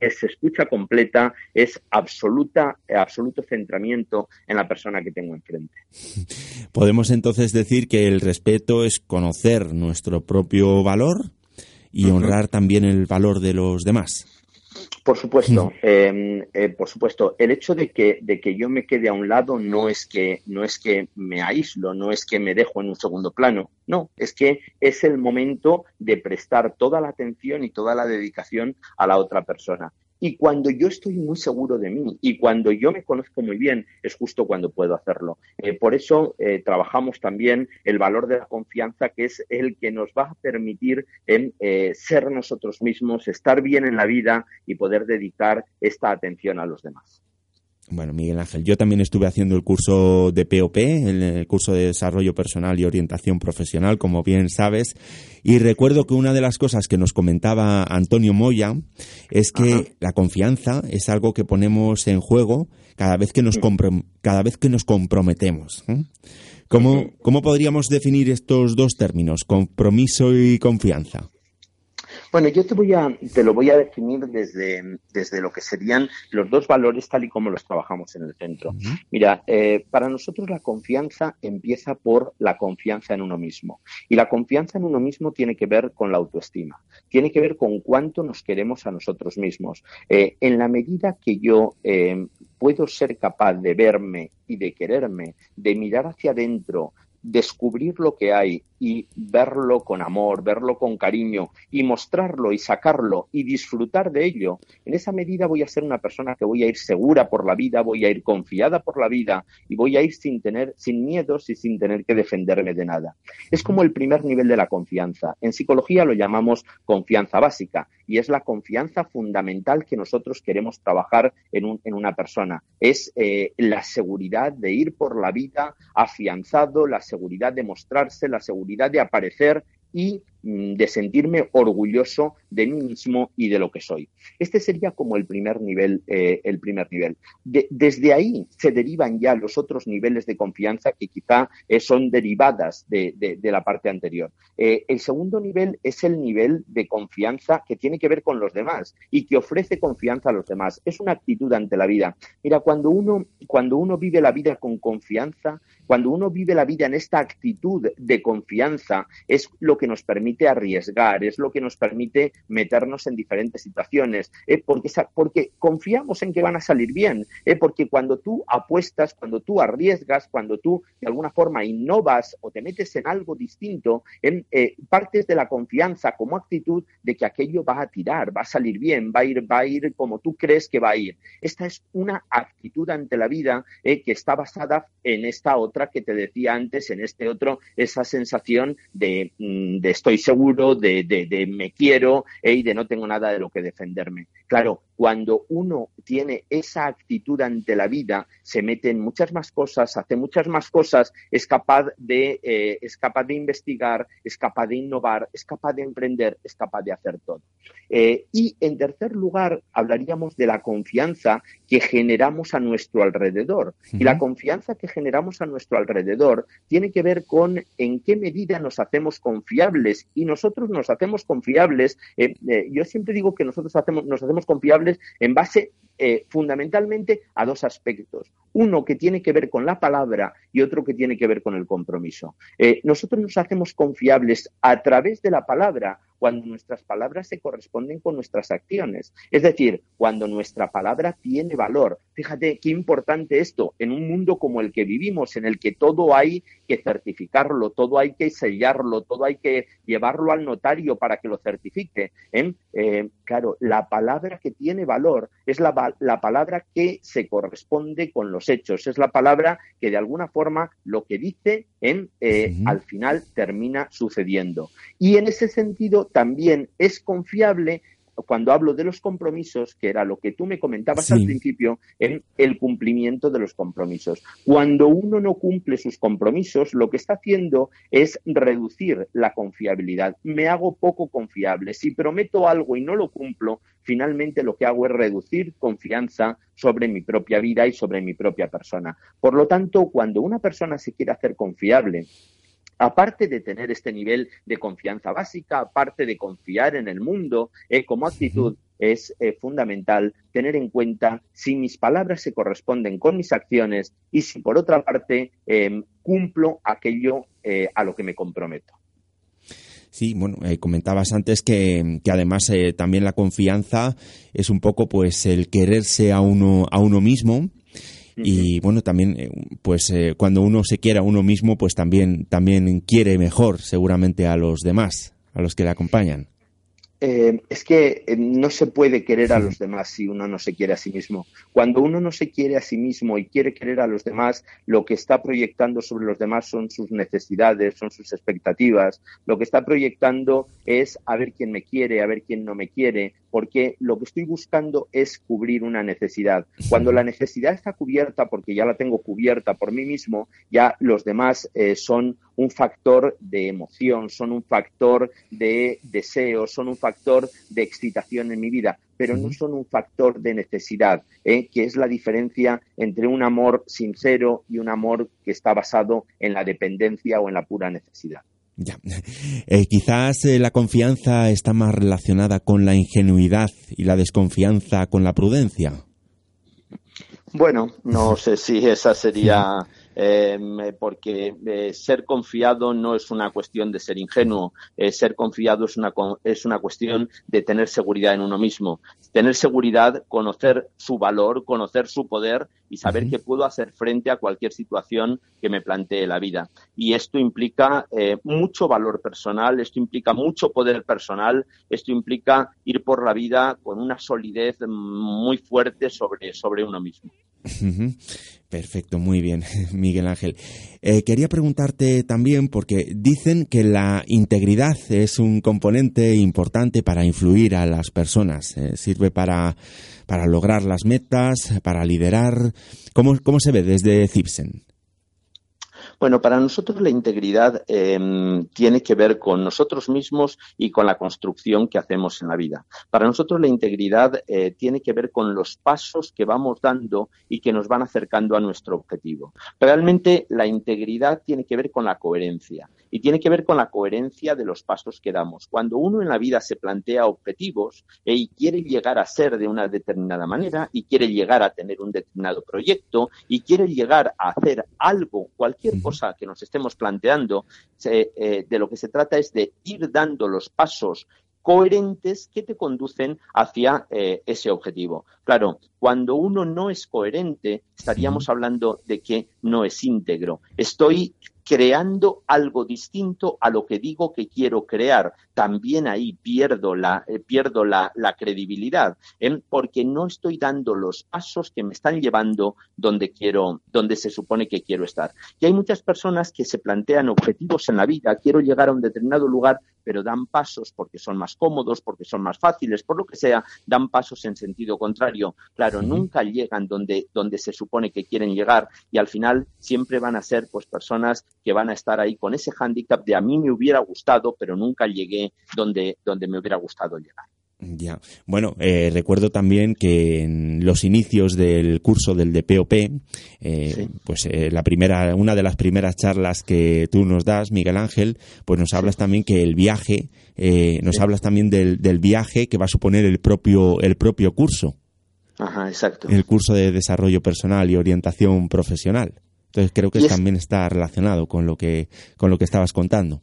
es escucha completa, es absoluta, absoluto centramiento en la persona que tengo enfrente. Podemos entonces decir que el respeto es conocer nuestro propio valor y honrar también el valor de los demás. Por supuesto, em, eh, por supuesto. El hecho de que, de que yo me quede a un lado no es que no es que me aíslo, no es que me dejo en un segundo plano. No, es que es el momento de prestar toda la atención y toda la dedicación a la otra persona. Y cuando yo estoy muy seguro de mí y cuando yo me conozco muy bien, es justo cuando puedo hacerlo. Eh, por eso eh, trabajamos también el valor de la confianza, que es el que nos va a permitir eh, ser nosotros mismos, estar bien en la vida y poder dedicar esta atención a los demás. Bueno, Miguel Ángel, yo también estuve haciendo el curso de POP, el, curso de desarrollo personal y orientación profesional, como bien sabes, y recuerdo que una de las cosas que nos comentaba Antonio Moya es que la confianza es algo que ponemos en juego cada vez que nos, cada vez que nos comprometemos. ¿eh? ¿Cómo, ¿Cómo podríamos definir estos dos términos, compromiso y confianza? Bueno, yo te voy a, te lo voy a definir desde, desde lo que serían los dos valores tal y como los trabajamos en el centro. Mira, eh, para nosotros la confianza empieza por la confianza en uno mismo. Y la confianza en uno mismo tiene que ver con la autoestima, tiene que ver con cuánto nos queremos a nosotros mismos. Eh, en la medida que yo eh, puedo ser capaz de verme y de quererme, de mirar hacia adentro, descubrir lo que hay y verlo con amor, verlo con cariño y mostrarlo y sacarlo y disfrutar de ello, en esa medida voy a ser una persona que voy a ir segura por la vida, voy a ir confiada por la vida y voy a ir sin tener, sin miedos y sin tener que defenderme de nada. Es como el primer nivel de la confianza. En psicología lo llamamos confianza básica y es la confianza fundamental que nosotros queremos trabajar en, un, en una persona. Es eh, la seguridad de ir por la vida afianzado, la seguridad de mostrarse, la seguridad de aparecer y Mm, de sentirme orgulloso de mí mismo y de lo que soy. Este sería como el primer nivel. Eh, el primer nivel. desde ahí se derivan ya los otros niveles de confianza que quizá eh, son derivadas de, la parte anterior. Eh, el segundo nivel es el nivel de confianza que tiene que ver con los demás y que ofrece confianza a los demás. Es una actitud ante la vida. Mira, cuando uno, cuando uno vive la vida con confianza, cuando uno vive la vida en esta actitud de confianza, es lo que nos permite arriesgar, es lo que nos permite meternos en diferentes situaciones, ¿eh? porque, confiamos en que van a salir bien, ¿eh? porque cuando tú apuestas, cuando tú arriesgas, cuando tú de alguna forma innovas o te metes en algo distinto, eh, partes de la confianza como actitud de que aquello va a tirar, va a salir bien, va a ir, va a ir como tú crees que va a ir. Esta es una actitud ante la vida que está basada en esta otra que te decía antes, en este otro, esa sensación de, mm, de estoy seguro, de, de, me quiero y de no tengo nada de lo que defenderme. Claro, cuando uno tiene esa actitud ante la vida, se mete en muchas más cosas, hace muchas más cosas, es capaz de, eh, es capaz de investigar, es capaz de innovar, es capaz de emprender, es capaz de hacer todo. Eh, y en tercer lugar, hablaríamos de la confianza que generamos a nuestro alrededor. Y la confianza que generamos a nuestro alrededor tiene que ver con en qué medida nos hacemos confiables y nosotros nos hacemos confiables. Eh, yo siempre digo que nosotros hacemos, nos hacemos confiables en base eh, fundamentalmente a dos aspectos. Uno que tiene que ver con la palabra y otro que tiene que ver con el compromiso. Eh, nosotros nos hacemos confiables a través de la palabra cuando nuestras palabras se corresponden con nuestras acciones. Es decir, cuando nuestra palabra tiene valor. Fíjate qué importante esto en un mundo como el que vivimos, en el que todo hay que certificarlo, todo hay que sellarlo, todo hay que llevarlo al notario para que lo certifique. ¿eh? Eh, claro, la palabra que tiene valor es la, palabra que se corresponde con los hechos, es la palabra que de alguna forma lo que dice en, eh, al final termina sucediendo. Y en ese sentido también es confiable cuando hablo de los compromisos, que era lo que tú me comentabas al principio, en el cumplimiento de los compromisos. Cuando uno no cumple sus compromisos, lo que está haciendo es reducir la confiabilidad. Me hago poco confiable. Si prometo algo y no lo cumplo, finalmente lo que hago es reducir confianza sobre mi propia vida y sobre mi propia persona. Por lo tanto, cuando una persona se quiere hacer confiable, aparte de tener este nivel de confianza básica, aparte de confiar en el mundo, eh, como actitud es eh, fundamental tener en cuenta si mis palabras se corresponden con mis acciones y si por otra parte em, cumplo aquello eh, a lo que me comprometo. Sí, bueno, comentabas antes que, que además también la confianza es un poco pues el quererse a uno a uno mismo y bueno, también, eh, pues eh, cuando uno se quiere a uno mismo, pues también, también quiere mejor seguramente a los demás, a los que le acompañan. Eh, es que no se puede querer a los demás si uno no se quiere a sí mismo. Cuando uno no se quiere a sí mismo y quiere querer a los demás, lo que está proyectando sobre los demás son sus necesidades, son sus expectativas. Lo que está proyectando es a ver quién me quiere, a ver quién no me quiere, porque lo que estoy buscando es cubrir una necesidad. Cuando la necesidad está cubierta, porque ya la tengo cubierta por mí mismo, ya los demás eh, son un factor de emoción, son un factor de deseo, son un factor de excitación en mi vida, pero no son un factor de necesidad, ¿eh? que es la diferencia entre un amor sincero y un amor que está basado en la dependencia o en la pura necesidad. Ya. Eh, quizás eh, la confianza está más relacionada con la ingenuidad y la desconfianza con la prudencia. Bueno, no sé si esa sería Em, porque eh, ser confiado no es una cuestión de ser ingenuo, eh, ser confiado es una, es una cuestión de tener seguridad en uno mismo, tener seguridad, conocer su valor, conocer su poder y saber que puedo hacer frente a cualquier situación que me plantee la vida. Y esto implica eh, mucho valor personal, esto implica mucho poder personal, esto implica ir por la vida con una solidez muy fuerte sobre, sobre uno mismo. Perfecto, muy bien, Miguel Ángel. Eh, quería preguntarte también, porque dicen que la integridad es un componente importante para influir a las personas, eh, sirve para, para lograr las metas, para liderar. ¿Cómo, cómo se ve desde Cipsen? Bueno, para nosotros la integridad em, tiene que ver con nosotros mismos y con la construcción que hacemos en la vida. Para nosotros la integridad eh, tiene que ver con los pasos que vamos dando y que nos van acercando a nuestro objetivo. Realmente la integridad tiene que ver con la coherencia y tiene que ver con la coherencia de los pasos que damos. Cuando uno en la vida se plantea objetivos eh, y quiere llegar a ser de una determinada manera y quiere llegar a tener un determinado proyecto y quiere llegar a hacer algo, cualquier cosa que nos estemos planteando, eh, de lo que se trata es de ir dando los pasos coherentes que te conducen hacia eh, ese objetivo. Claro, cuando uno no es coherente, estaríamos hablando de que no es íntegro. Estoy creando algo distinto a lo que digo que quiero crear. También ahí pierdo la, eh, pierdo la, credibilidad, ¿eh? porque no estoy dando los pasos que me están llevando donde quiero, donde se supone que quiero estar. Y hay muchas personas que se plantean objetivos en la vida, quiero llegar a un determinado lugar, pero dan pasos porque son más cómodos, porque son más fáciles, por lo que sea, dan pasos en sentido contrario. Claro, nunca llegan donde, donde se supone que quieren llegar y al final siempre van a ser pues personas que van a estar ahí con ese hándicap de a mí me hubiera gustado, pero nunca llegué donde, donde me hubiera gustado llegar. Ya. Bueno, eh, recuerdo también que en los inicios del curso del DPOP, eh, pues eh, la primera, una de las primeras charlas que tú nos das, Miguel Ángel, pues nos hablas también que el viaje, nos hablas también del, del, viaje que va a suponer el propio, el propio curso. Ajá, exacto. El curso de desarrollo personal y orientación profesional. Entonces creo que también está relacionado con lo que, con lo que estabas contando.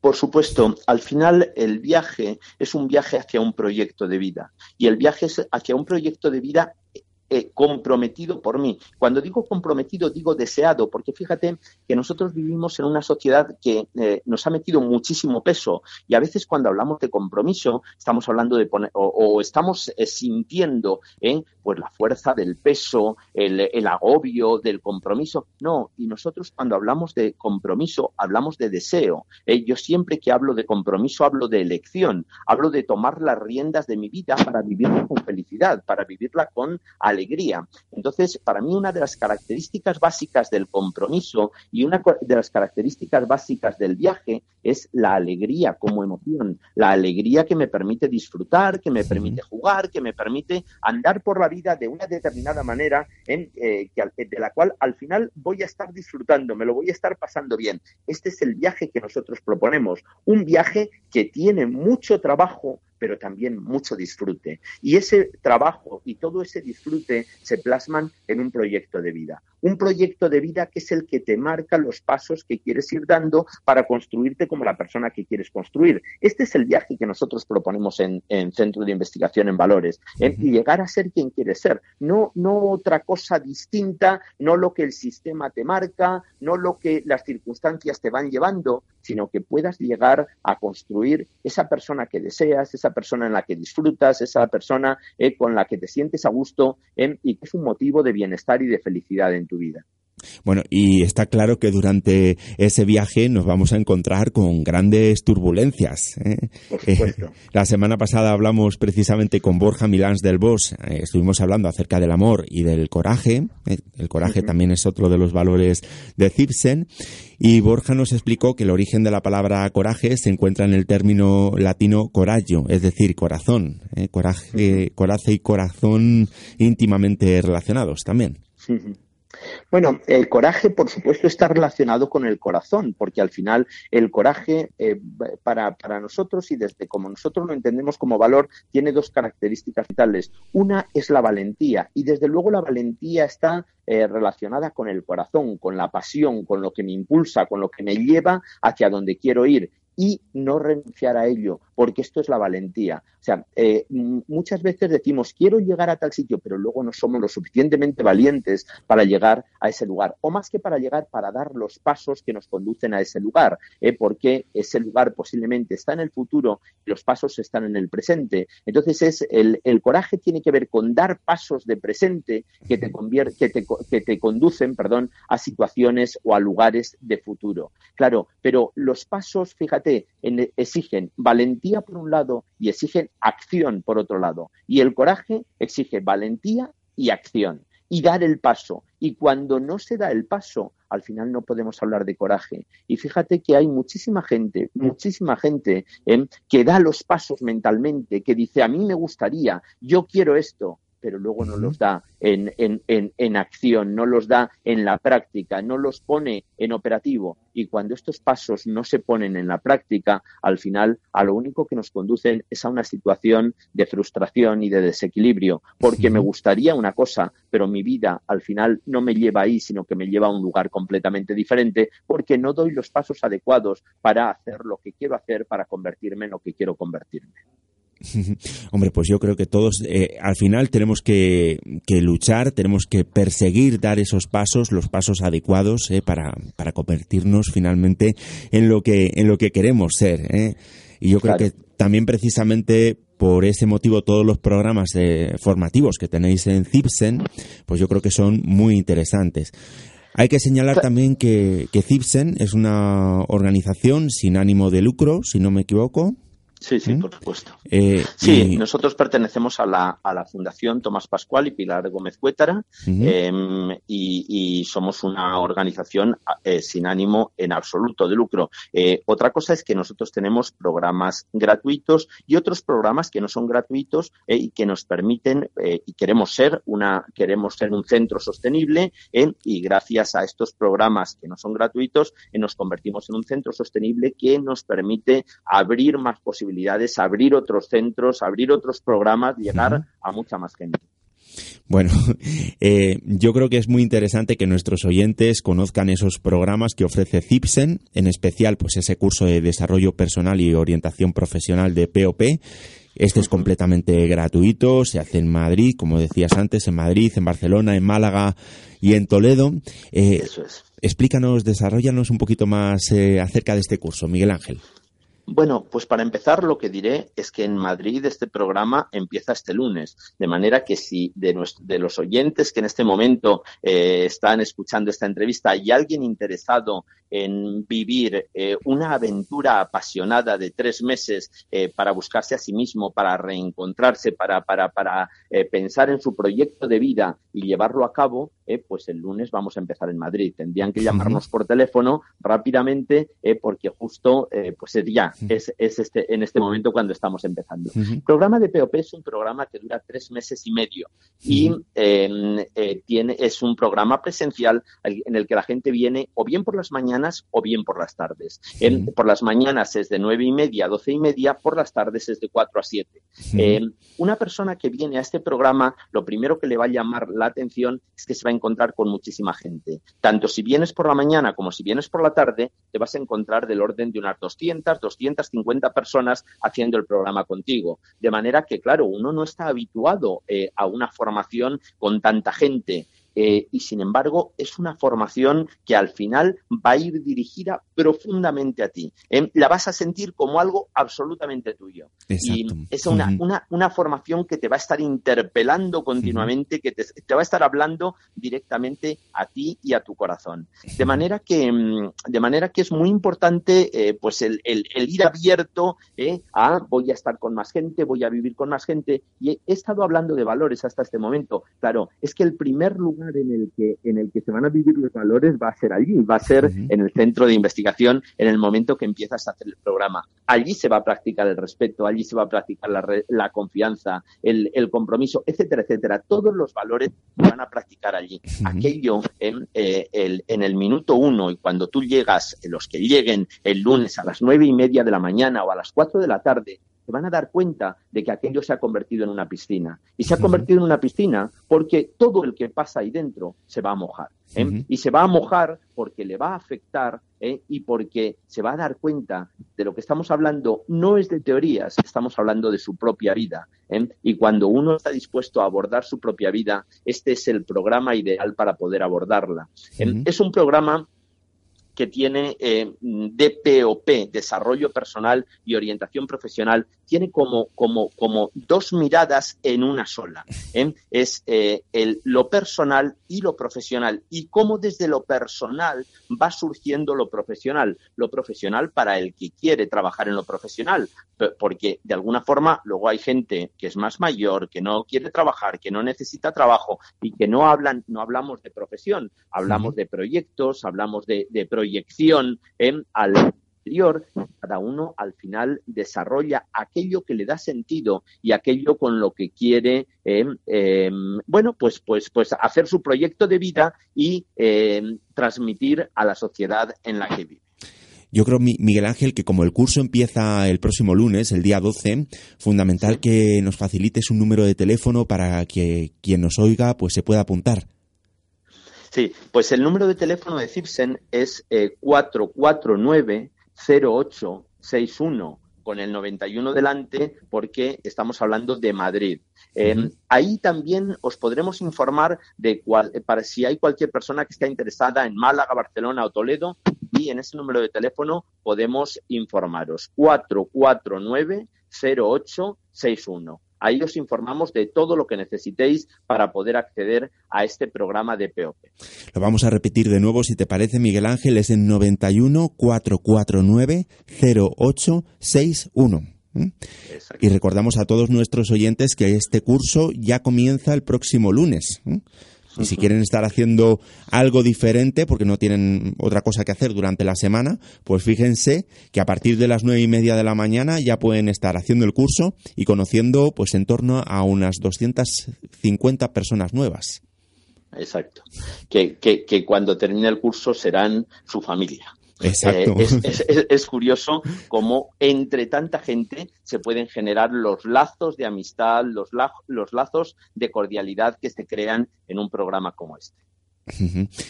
Por supuesto, al final el viaje es un viaje hacia un proyecto de vida y el viaje es hacia un proyecto de vida eh, comprometido por mí. Cuando digo comprometido, digo deseado, porque fíjate que nosotros vivimos en una sociedad que eh, nos ha metido muchísimo peso y a veces cuando hablamos de compromiso estamos hablando de poner o, estamos eh, sintiendo pues la fuerza del peso, el, el, agobio del compromiso. No, y nosotros cuando hablamos de compromiso hablamos de deseo. yo siempre que hablo de compromiso hablo de elección, hablo de tomar las riendas de mi vida para vivirla con felicidad, para vivirla con alegría alegría. Entonces, para mí una de las características básicas del compromiso y una de las características básicas del viaje es la alegría como emoción, la alegría que me permite disfrutar, que me permite jugar, que me permite andar por la vida de una determinada manera en, eh, de la cual al final voy a estar disfrutando, me lo voy a estar pasando bien. Este es el viaje que nosotros proponemos, un viaje que tiene mucho trabajo, pero también mucho disfrute. Y ese trabajo y todo ese disfrute se plasman en un proyecto de vida. Un proyecto de vida que es el que te marca los pasos que quieres ir dando para construirte como la persona que quieres construir. Este es el viaje que nosotros proponemos en, Centro de Investigación en Valores, en llegar a ser quien quieres ser, no, no otra cosa distinta, no lo que el sistema te marca, no lo que las circunstancias te van llevando, sino que puedas llegar a construir esa persona que deseas, esa esa persona en la que disfrutas, esa persona con la que te sientes a gusto y que es un motivo de bienestar y de felicidad en tu vida. Bueno, y está claro que durante ese viaje nos vamos a encontrar con grandes turbulencias. ¿eh? Eh, la semana pasada hablamos precisamente con Borja Milans del Bosch. Eh, estuvimos hablando acerca del amor y del coraje. el coraje también es otro de los valores de Zipsen. Y Borja nos explicó que el origen de la palabra coraje se encuentra en el término latino coraggio, es decir, corazón. Coraje, coraje y corazón íntimamente relacionados también. Bueno, el coraje, por supuesto, está relacionado con el corazón, porque al final el coraje eh, para, nosotros y desde como nosotros lo entendemos como valor, tiene dos características vitales. Una es la valentía y desde luego la valentía está eh, relacionada con el corazón, con la pasión, con lo que me impulsa, con lo que me lleva hacia donde quiero ir y no renunciar a ello, porque esto es la valentía. O sea, eh, muchas veces decimos, quiero llegar a tal sitio, pero luego no somos lo suficientemente valientes para llegar a ese lugar, o más que para llegar, para dar los pasos que nos conducen a ese lugar, ¿eh? porque ese lugar posiblemente está en el futuro y los pasos están en el presente. Entonces, es el, coraje tiene que ver con dar pasos de presente que te, que te, que te conducen perdón, a situaciones o a lugares de futuro. Claro, pero los pasos, fíjate, exigen valentía por un lado y exigen acción por otro lado. Y el coraje exige valentía y acción y dar el paso. Y cuando no se da el paso, al final no podemos hablar de coraje. Y fíjate que hay muchísima gente, muchísima gente ¿eh? que da los pasos mentalmente, que dice, a mí me gustaría, yo quiero esto, pero luego no los da en, en, en, acción, no los da en la práctica, no los pone en operativo. Y cuando estos pasos no se ponen en la práctica, al final a lo único que nos conducen es a una situación de frustración y de desequilibrio, porque me gustaría una cosa, pero mi vida al final no me lleva ahí, sino que me lleva a un lugar completamente diferente, porque no doy los pasos adecuados para hacer lo que quiero hacer, para convertirme en lo que quiero convertirme. Hombre, pues yo creo que todos eh, al final tenemos que, luchar, tenemos que perseguir dar esos pasos, los pasos adecuados eh, para, para, convertirnos finalmente en lo que, en lo que queremos ser. Eh. Y yo creo que también precisamente por ese motivo todos los programas formativos que tenéis en Cipsen, pues yo creo que son muy interesantes. Hay que señalar también que, que Cipsen es una organización sin ánimo de lucro, si no me equivoco. Sí, sí, ¿Mm? por supuesto. Eh, sí, nosotros pertenecemos a la, a la Fundación Tomás Pascual y Pilar Gómez Cuétara em, y, somos una organización eh, sin ánimo en absoluto de lucro. Eh, otra cosa es que nosotros tenemos programas gratuitos y otros programas que no son gratuitos y que nos permiten y queremos ser una queremos ser un centro sostenible y gracias a estos programas que no son gratuitos nos convertimos en un centro sostenible que nos permite abrir más posibilidades abrir otros centros, abrir otros programas, llegar a mucha más gente. Bueno, eh, yo creo que es muy interesante que nuestros oyentes conozcan esos programas que ofrece CIPSEN, en especial pues ese curso de desarrollo personal y orientación profesional de POP. Este es completamente gratuito, se hace en Madrid, como decías antes, en Madrid, en Barcelona, en Málaga y en Toledo. Eh, Eso es. Explícanos, desarrollanos un poquito más eh, acerca de este curso, Miguel Ángel. Bueno, pues para empezar lo que diré es que en Madrid este programa empieza este lunes, de manera que si de, los oyentes que en este momento eh, están escuchando esta entrevista hay alguien interesado en vivir eh, una aventura apasionada de tres meses eh, para buscarse a sí mismo, para reencontrarse, para, para, para pensar en su proyecto de vida y llevarlo a cabo, pues el lunes vamos a empezar en Madrid. Tendrían que llamarnos por teléfono rápidamente porque justo pues sería es, este, en este momento cuando estamos empezando. El programa de POP es un programa que dura tres meses y medio y em, eh, tiene, es un programa presencial en el que la gente viene o bien por las mañanas o bien por las tardes. por las mañanas es de nueve y media a doce y media, por las tardes es de cuatro a siete. Em, una persona que viene a este programa, lo primero que le va a llamar la atención es que se va a encontrar con muchísima gente. Tanto si vienes por la mañana como si vienes por la tarde, te vas a encontrar del orden de unas 200, 200 250 personas haciendo el programa contigo. De manera que, claro, uno no está habituado eh, a una formación con tanta gente eh, y sin embargo es una formación que al final va a ir dirigida profundamente a ti. ¿eh? La vas a sentir como algo absolutamente tuyo. Y es una, una, formación que te va a estar interpelando continuamente, que te, va a estar hablando directamente a ti y a tu corazón. De manera que, mm, de manera que es muy importante eh, pues el, el, ir abierto a voy a estar con más gente, voy a vivir con más gente. Y he estado hablando de valores hasta este momento. Claro, es que el primer lugar en el que, en el que se van a vivir los valores va a ser allí, va a ser en el centro de investigación en el momento que empiezas a hacer el programa. Allí se va a practicar el respeto, allí se va a practicar la, la confianza, el, el, compromiso, etcétera, etcétera. Todos los valores se van a practicar allí. Aquello en, eh, el, en el minuto uno y cuando tú llegas, los que lleguen el lunes a las nueve y media de la mañana o a las cuatro de la tarde, se van a dar cuenta de que aquello se ha convertido en una piscina. Y se ha convertido en una piscina porque todo el que pasa ahí dentro se va a mojar. ¿eh? Y se va a mojar porque le va a afectar ¿eh? y porque se va a dar cuenta de lo que estamos hablando no es de teorías, estamos hablando de su propia vida. ¿eh? Y cuando uno está dispuesto a abordar su propia vida, este es el programa ideal para poder abordarla. Es un programa que tiene eh, DPOP, Desarrollo Personal y Orientación Profesional, tiene como, como, como dos miradas en una sola. ¿eh? Es eh, el, lo personal y lo profesional. Y cómo desde lo personal va surgiendo lo profesional. Lo profesional para el que quiere trabajar en lo profesional. Porque de alguna forma luego hay gente que es más mayor, que no quiere trabajar, que no necesita trabajo y que no hablan, no hablamos de profesión, hablamos de proyectos, hablamos de, de proyección en al cada uno al final desarrolla aquello que le da sentido y aquello con lo que quiere, em, em, bueno, pues, pues, pues hacer su proyecto de vida y em, transmitir a la sociedad en la que vive. Yo creo, Miguel Ángel, que como el curso empieza el próximo lunes, el día 12, fundamental que nos facilites un número de teléfono para que quien nos oiga pues se pueda apuntar. Sí, pues el número de teléfono de Cipsen es eh, 449 0861 con el 91 delante porque estamos hablando de Madrid. Eh, ahí también os podremos informar de cuál, para si hay cualquier persona que esté interesada en Málaga, Barcelona o Toledo y en ese número de teléfono podemos informaros 449 0861. Ahí os informamos de todo lo que necesitéis para poder acceder a este programa de POP. Lo vamos a repetir de nuevo, si te parece, Miguel Ángel, es en 91 449 0861. Y recordamos a todos nuestros oyentes que este curso ya comienza el próximo lunes. Y si quieren estar haciendo algo diferente, porque no tienen otra cosa que hacer durante la semana, pues fíjense que a partir de las nueve y media de la mañana ya pueden estar haciendo el curso y conociendo pues en torno a unas 250 personas nuevas. Exacto. Que, que, que cuando termine el curso serán su familia. Exacto. Eh, es, curioso cómo entre tanta gente se pueden generar los lazos de amistad, los, los lazos de cordialidad que se crean en un programa como este.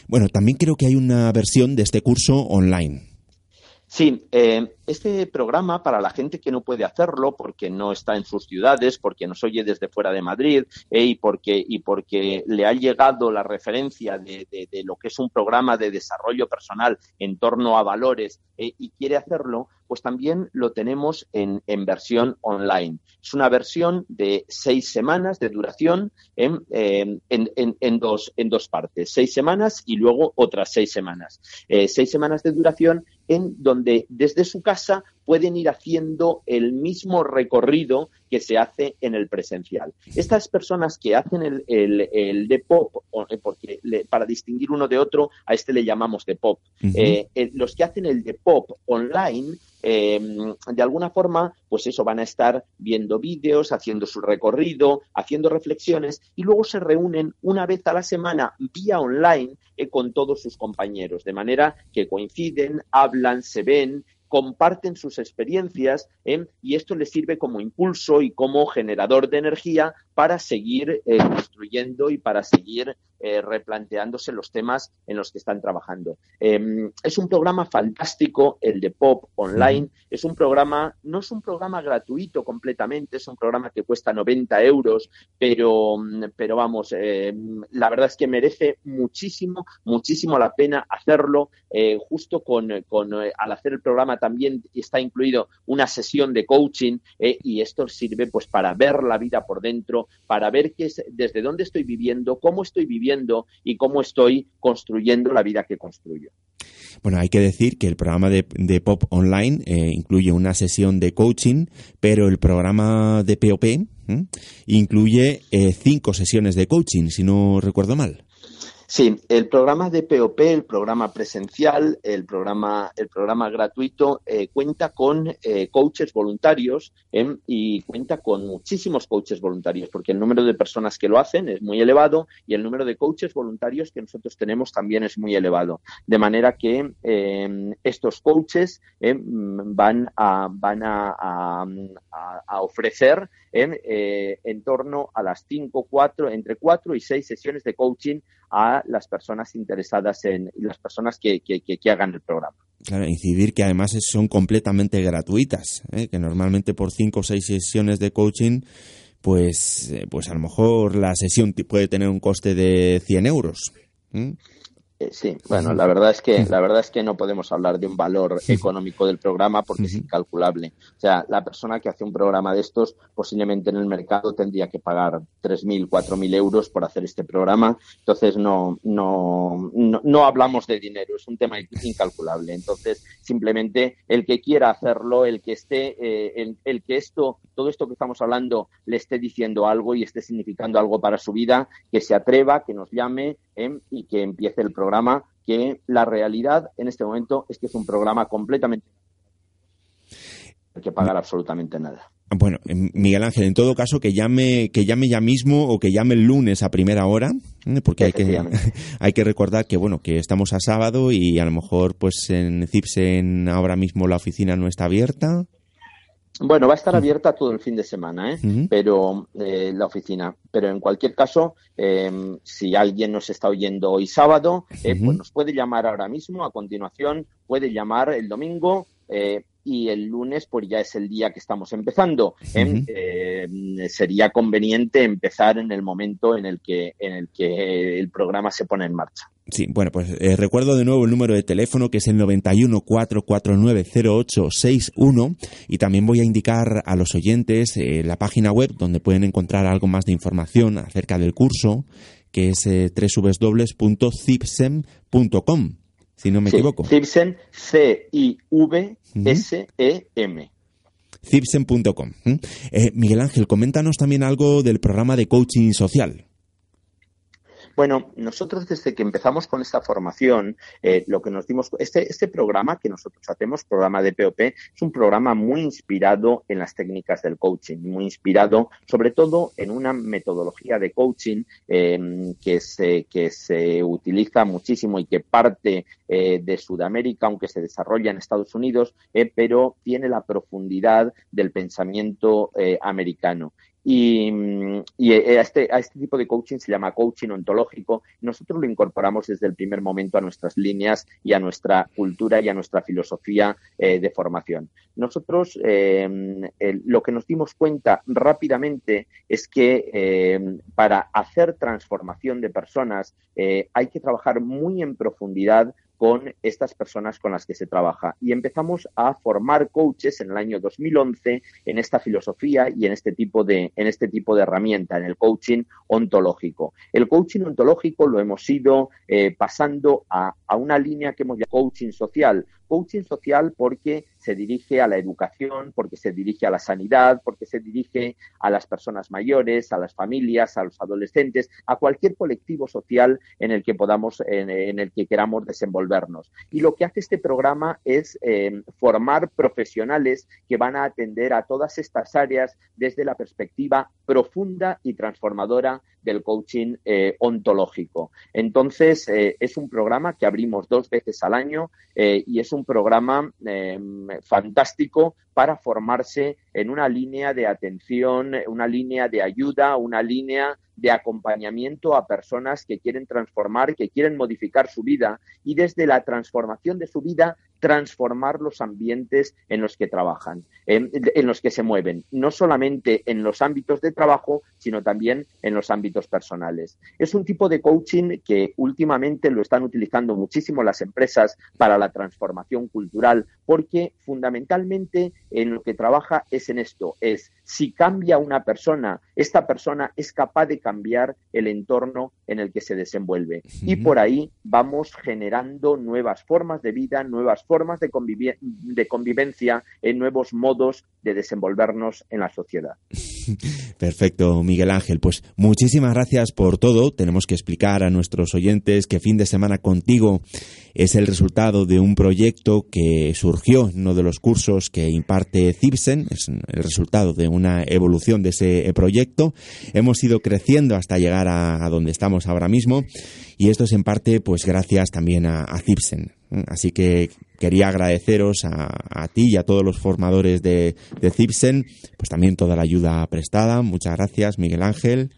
Bueno, también creo que hay una versión de este curso online. Sí, eh, este programa para la gente que no puede hacerlo porque no está en sus ciudades, porque nos oye desde fuera de Madrid eh, y, porque, y porque le ha llegado la referencia de, lo que es un programa de desarrollo personal en torno a valores eh, y quiere hacerlo, pues también lo tenemos en, versión online. Es una versión de seis semanas de duración en, en, dos, en dos partes, seis semanas y luego otras seis semanas. seis semanas de duración en donde desde su casa pueden ir haciendo el mismo recorrido que se hace en el presencial. Estas personas que hacen el, el, de pop, eh, porque para distinguir uno de otro, a este le llamamos de pop, eh, eh, los que hacen el de pop online, em, de alguna forma, pues eso, van a estar viendo vídeos, haciendo su recorrido, haciendo reflexiones y luego se reúnen una vez a la semana vía online con todos sus compañeros, de manera que coinciden, hablan, se ven comparten sus experiencias y esto les sirve como impulso y como generador de energía para seguir eh, construyendo y para seguir replanteándose los temas en los que están trabajando. Em, es un programa fantástico, el de Pop Online. Es un programa, no es un programa gratuito completamente, es un programa que cuesta 90 euros, pero, pero vamos, em, la verdad es que merece muchísimo, muchísimo la pena hacerlo. Eh, justo con, con al hacer el programa también está incluido una sesión de coaching y esto sirve pues para ver la vida por dentro, para ver qué es, desde dónde estoy viviendo, cómo estoy viviendo y cómo estoy construyendo la vida que construyo. Bueno, hay que decir que el programa de, Pop Online eh, incluye una sesión de coaching, pero el programa de POP incluye eh, cinco sesiones de coaching, si no recuerdo mal. Sí, el programa de POP, el programa presencial, el programa, el programa gratuito, eh, cuenta con eh, coaches voluntarios em, y cuenta con muchísimos coaches voluntarios, porque el número de personas que lo hacen es muy elevado y el número de coaches voluntarios que nosotros tenemos también es muy elevado. De manera que em, estos coaches em, van a, van a, a ofrecer eh, en torno a las 5, 4, entre 4 y 6 sesiones de coaching a las personas interesadas en las personas que, que, hagan el programa. Claro, incidir que además son completamente gratuitas, ¿eh? que normalmente por cinco o seis sesiones de coaching, pues, eh, pues a lo mejor la sesión puede tener un coste de 100 euros. Eh, sí, bueno, la verdad es que la verdad es que no podemos hablar de un valor económico del programa porque es incalculable. O sea, la persona que hace un programa de estos posiblemente en el mercado tendría que pagar 3.000, 4.000 euros por hacer este programa. Entonces no, no, no, hablamos de dinero, es un tema incalculable. Entonces simplemente el que quiera hacerlo, el que esté, eh, el, que esto, todo esto que estamos hablando le esté diciendo algo y esté significando algo para su vida, que se atreva, que nos llame eh, y que empiece el programa programa que la realidad en este momento es que es un programa completamente hay que pagar absolutamente nada. Bueno, eh, Miguel Ángel, en todo caso, que llame, que llame ya mismo o que llame el lunes a primera hora, ¿eh? porque hay que, hay que recordar que, bueno, que estamos a sábado y a lo mejor, pues, en Cipsen ahora mismo la oficina no está abierta. Bueno, va a estar abierta todo el fin de semana, ¿eh? pero eh, la oficina. Pero en cualquier caso, em, si alguien nos está oyendo hoy sábado, eh, pues nos puede llamar ahora mismo. A continuación, puede llamar el domingo eh, y el lunes pues ya es el día que estamos empezando. Em, sería conveniente empezar en el momento en el que en el que el programa se pone en marcha. Sí, bueno, pues eh, recuerdo de nuevo el número de teléfono que es el 91 449 0861 y también voy a indicar a los oyentes eh, la página web donde pueden encontrar algo más de información acerca del curso que es eh, www.cipsem.com, si no me equivoco. Cipsem, C-I-V-S-E-M. Cipsem.com. Eh, Miguel Ángel, coméntanos también algo del programa de coaching social. Bueno, nosotros desde que empezamos con esta formación, eh, lo que nos dimos, este, este programa que nosotros hacemos, programa de POP, es un programa muy inspirado en las técnicas del coaching, muy inspirado sobre todo en una metodología de coaching em, que, se, que se utiliza muchísimo y que parte eh, de Sudamérica, aunque se desarrolla en Estados Unidos, eh, pero tiene la profundidad del pensamiento americano. Y, eh, a, este, a este tipo de coaching se llama coaching ontológico. Nosotros lo incorporamos desde el primer momento a nuestras líneas y a nuestra cultura y a nuestra filosofía eh, de formación. Nosotros em, lo que nos dimos cuenta rápidamente es que em, para hacer transformación de personas eh, hay que trabajar muy en profundidad con estas personas con las que se trabaja. Y empezamos a formar coaches en el año 2011 en esta filosofía y en este tipo de, en este tipo de herramienta, en el coaching ontológico. El coaching ontológico lo hemos ido eh, pasando a, a, una línea que hemos llamado coaching social. Coaching social porque se dirige a la educación, porque se dirige a la sanidad, porque se dirige a las personas mayores, a las familias, a los adolescentes, a cualquier colectivo social en el que podamos, en, el que queramos desenvolvernos. Y lo que hace este programa es eh, formar profesionales que van a atender a todas estas áreas desde la perspectiva profunda y transformadora del coaching eh, ontológico. Entonces, eh, es un programa que abrimos dos veces al año y es un programa fantástico para formarse en una línea de atención, una línea de ayuda, una línea de acompañamiento a personas que quieren transformar, que quieren modificar su vida y desde la transformación de su vida transformar los ambientes en los que trabajan, en, los que se mueven, no solamente en los ámbitos de trabajo, sino también en los ámbitos personales. Es un tipo de coaching que últimamente lo están utilizando muchísimo las empresas para la transformación cultural, porque fundamentalmente en lo que trabaja es en esto, es si cambia una persona, esta persona es capaz de cambiar el entorno en el que se desenvuelve. Y por ahí vamos generando nuevas formas de vida, nuevas formas de, de convivencia, en nuevos modos de desenvolvernos en la sociedad. Perfecto, Miguel Ángel. Pues muchísimas gracias por todo. Tenemos que explicar a nuestros oyentes que fin de semana contigo es el resultado de un proyecto que surgió en uno de los cursos que imparte Cibsen, es el resultado de una evolución de ese proyecto. Hemos ido creciendo hasta llegar a, donde estamos ahora mismo y esto es en parte pues gracias también a, Cibsen. Así que quería agradeceros a, ti y a todos los formadores de, de Cibsen, pues también toda la ayuda prestada. Muchas gracias, Miguel Ángel.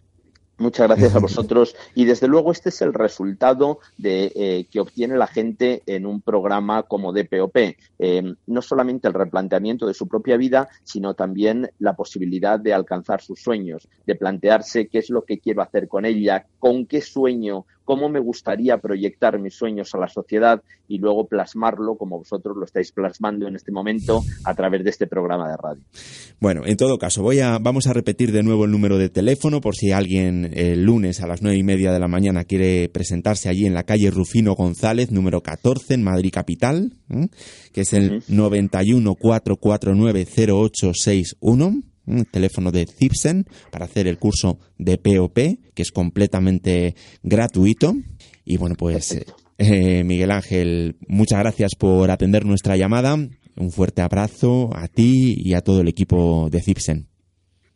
Muchas gracias a vosotros. Y desde luego este es el resultado de, eh, que obtiene la gente en un programa como DPOP. Eh, no solamente el replanteamiento de su propia vida, sino también la posibilidad de alcanzar sus sueños, de plantearse qué es lo que quiero hacer con ella, con qué sueño cómo me gustaría proyectar mis sueños a la sociedad y luego plasmarlo como vosotros lo estáis plasmando en este momento a través de este programa de radio. Bueno, en todo caso, voy a, vamos a repetir de nuevo el número de teléfono por si alguien el lunes a las nueve y media de la mañana quiere presentarse allí en la calle Rufino González, número 14, en Madrid Capital, que es el 91 449 0861 un teléfono de Cipsen para hacer el curso de POP, que es completamente gratuito. Y bueno, pues eh, Miguel Ángel, muchas gracias por atender nuestra llamada. Un fuerte abrazo a ti y a todo el equipo de Cipsen.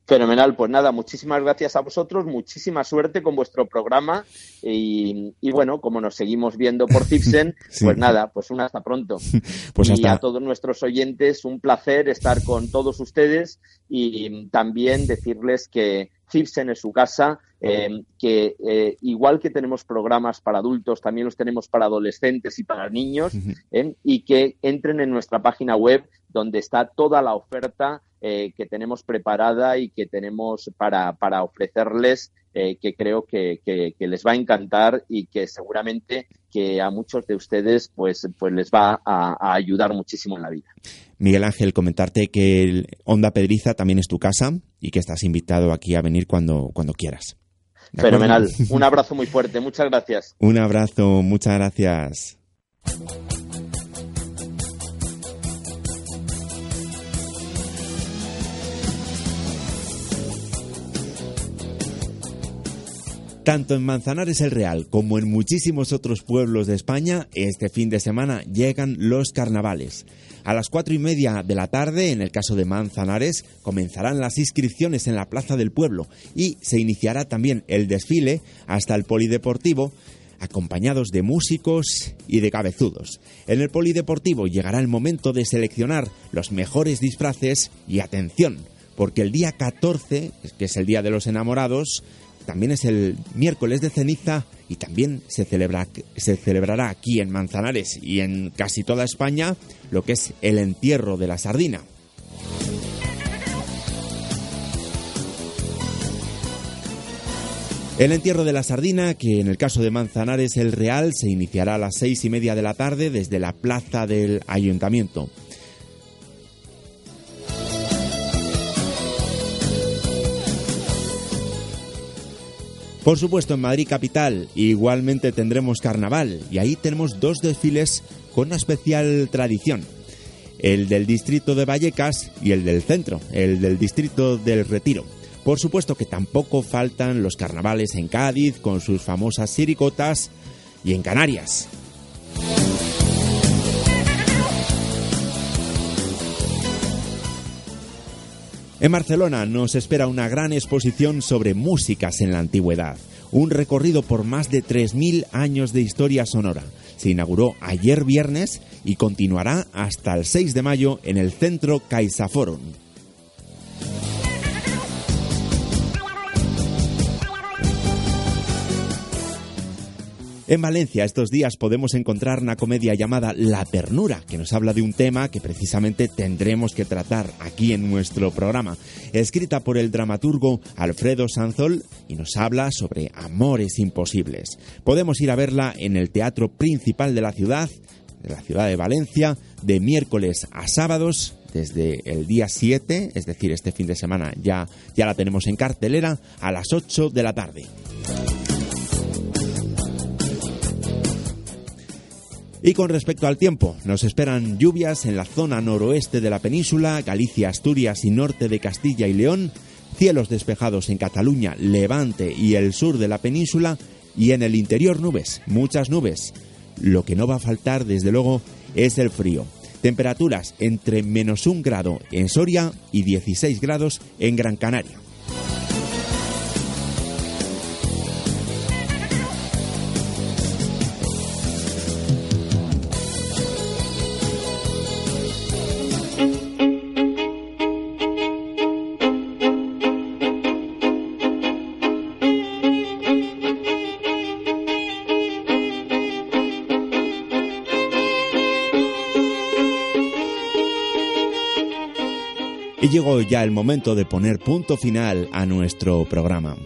Fenomenal, pues nada, muchísimas gracias a vosotros, muchísima suerte con vuestro programa y, bueno, como nos seguimos viendo por Cipsen, pues nada, pues un hasta pronto. Pues y a todos nuestros oyentes, un placer estar con todos ustedes y también decirles que Cipsen es su casa, eh, que eh, igual que tenemos programas para adultos, también los tenemos para adolescentes y para niños, ¿eh? y que entren en nuestra página web donde está toda la oferta eh, que tenemos preparada y que tenemos para, para ofrecerles, eh, que creo que, les va a encantar y que seguramente que a muchos de ustedes pues, pues les va a, ayudar muchísimo en la vida. Miguel Ángel, comentarte que el Onda Pedriza también es tu casa y que estás invitado aquí a venir cuando, cuando quieras. Fenomenal. Un abrazo muy fuerte. Muchas gracias. Un abrazo. Muchas gracias. Tanto en Manzanares el Real como en muchísimos otros pueblos de España, este fin de semana llegan los carnavales. A las cuatro y media de la tarde, en el caso de Manzanares, comenzarán las inscripciones en la Plaza del Pueblo y se iniciará también el desfile hasta el Polideportivo, acompañados de músicos y de cabezudos. En el Polideportivo llegará el momento de seleccionar los mejores disfraces y atención, porque el día 14, que es el Día de los Enamorados, también es el miércoles de ceniza y también se, celebra, se celebrará aquí en Manzanares y en casi toda España lo que es el entierro de la sardina. El entierro de la sardina, que en el caso de Manzanares el Real, se iniciará a las seis y media de la tarde desde la plaza del ayuntamiento. Por supuesto, en Madrid Capital igualmente tendremos carnaval y ahí tenemos dos desfiles con una especial tradición. El del distrito de Vallecas y el del centro, el del distrito del Retiro. Por supuesto que tampoco faltan los carnavales en Cádiz con sus famosas siricotas y en Canarias. En Barcelona nos espera una gran exposición sobre músicas en la antigüedad, un recorrido por más de 3.000 años de historia sonora. Se inauguró ayer viernes y continuará hasta el 6 de mayo en el Centro CaixaForum. En Valencia estos días podemos encontrar una comedia llamada La Ternura, que nos habla de un tema que precisamente tendremos que tratar aquí en nuestro programa. Escrita por el dramaturgo Alfredo Sanzol y nos habla sobre amores imposibles. Podemos ir a verla en el Teatro Principal de la ciudad, de la ciudad de Valencia, de miércoles a sábados desde el día 7, es decir, este fin de semana ya, ya la tenemos en cartelera, a las 8 de la tarde. Y con respecto al tiempo, nos esperan lluvias en la zona noroeste de la península, Galicia, Asturias y norte de Castilla y León, cielos despejados en Cataluña, Levante y el sur de la península, y en el interior nubes, muchas nubes. Lo que no va a faltar, desde luego, es el frío. Temperaturas entre menos un grado en Soria y 16 grados en Gran Canaria. Ya el momento de poner punto final a nuestro programa.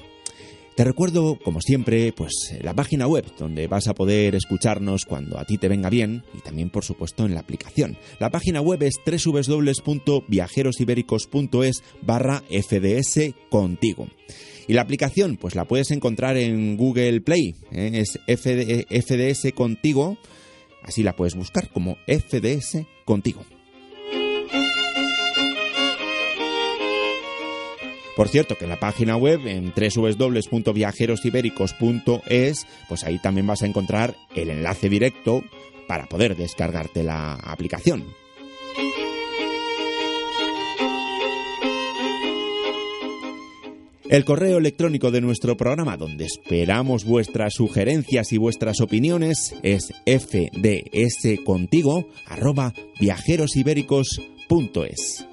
Te recuerdo, como siempre, pues la página web donde vas a poder escucharnos cuando a ti te venga bien y también, por supuesto, en la aplicación. La página web es www.viajerosibéricos.es barra FDS contigo. Y la aplicación, pues la puedes encontrar en Google Play. ¿eh? Es FDS contigo. Así la puedes buscar como FDS contigo. Por cierto, que en la página web, en www.viajerosibéricos.es, pues ahí también vas a encontrar el enlace directo para poder descargarte la aplicación. El correo electrónico de nuestro programa, donde esperamos vuestras sugerencias y vuestras opiniones, es fdscontigo@viajerosibéricos.es.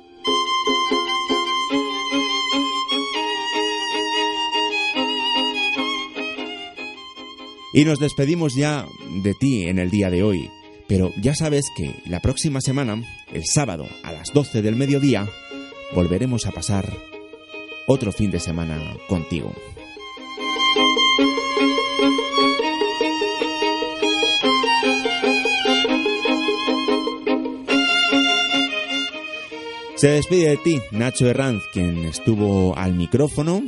Y nos despedimos ya de ti en el día de hoy. Pero ya sabes que la próxima semana, el sábado a las 12 del mediodía, volveremos a pasar otro fin de semana contigo. Se despide de ti Nacho Herranz, quien estuvo al micrófono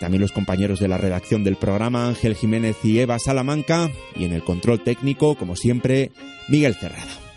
también los compañeros de la redacción del programa Ángel Jiménez y Eva Salamanca y en el control técnico, como siempre, Miguel Cerrada.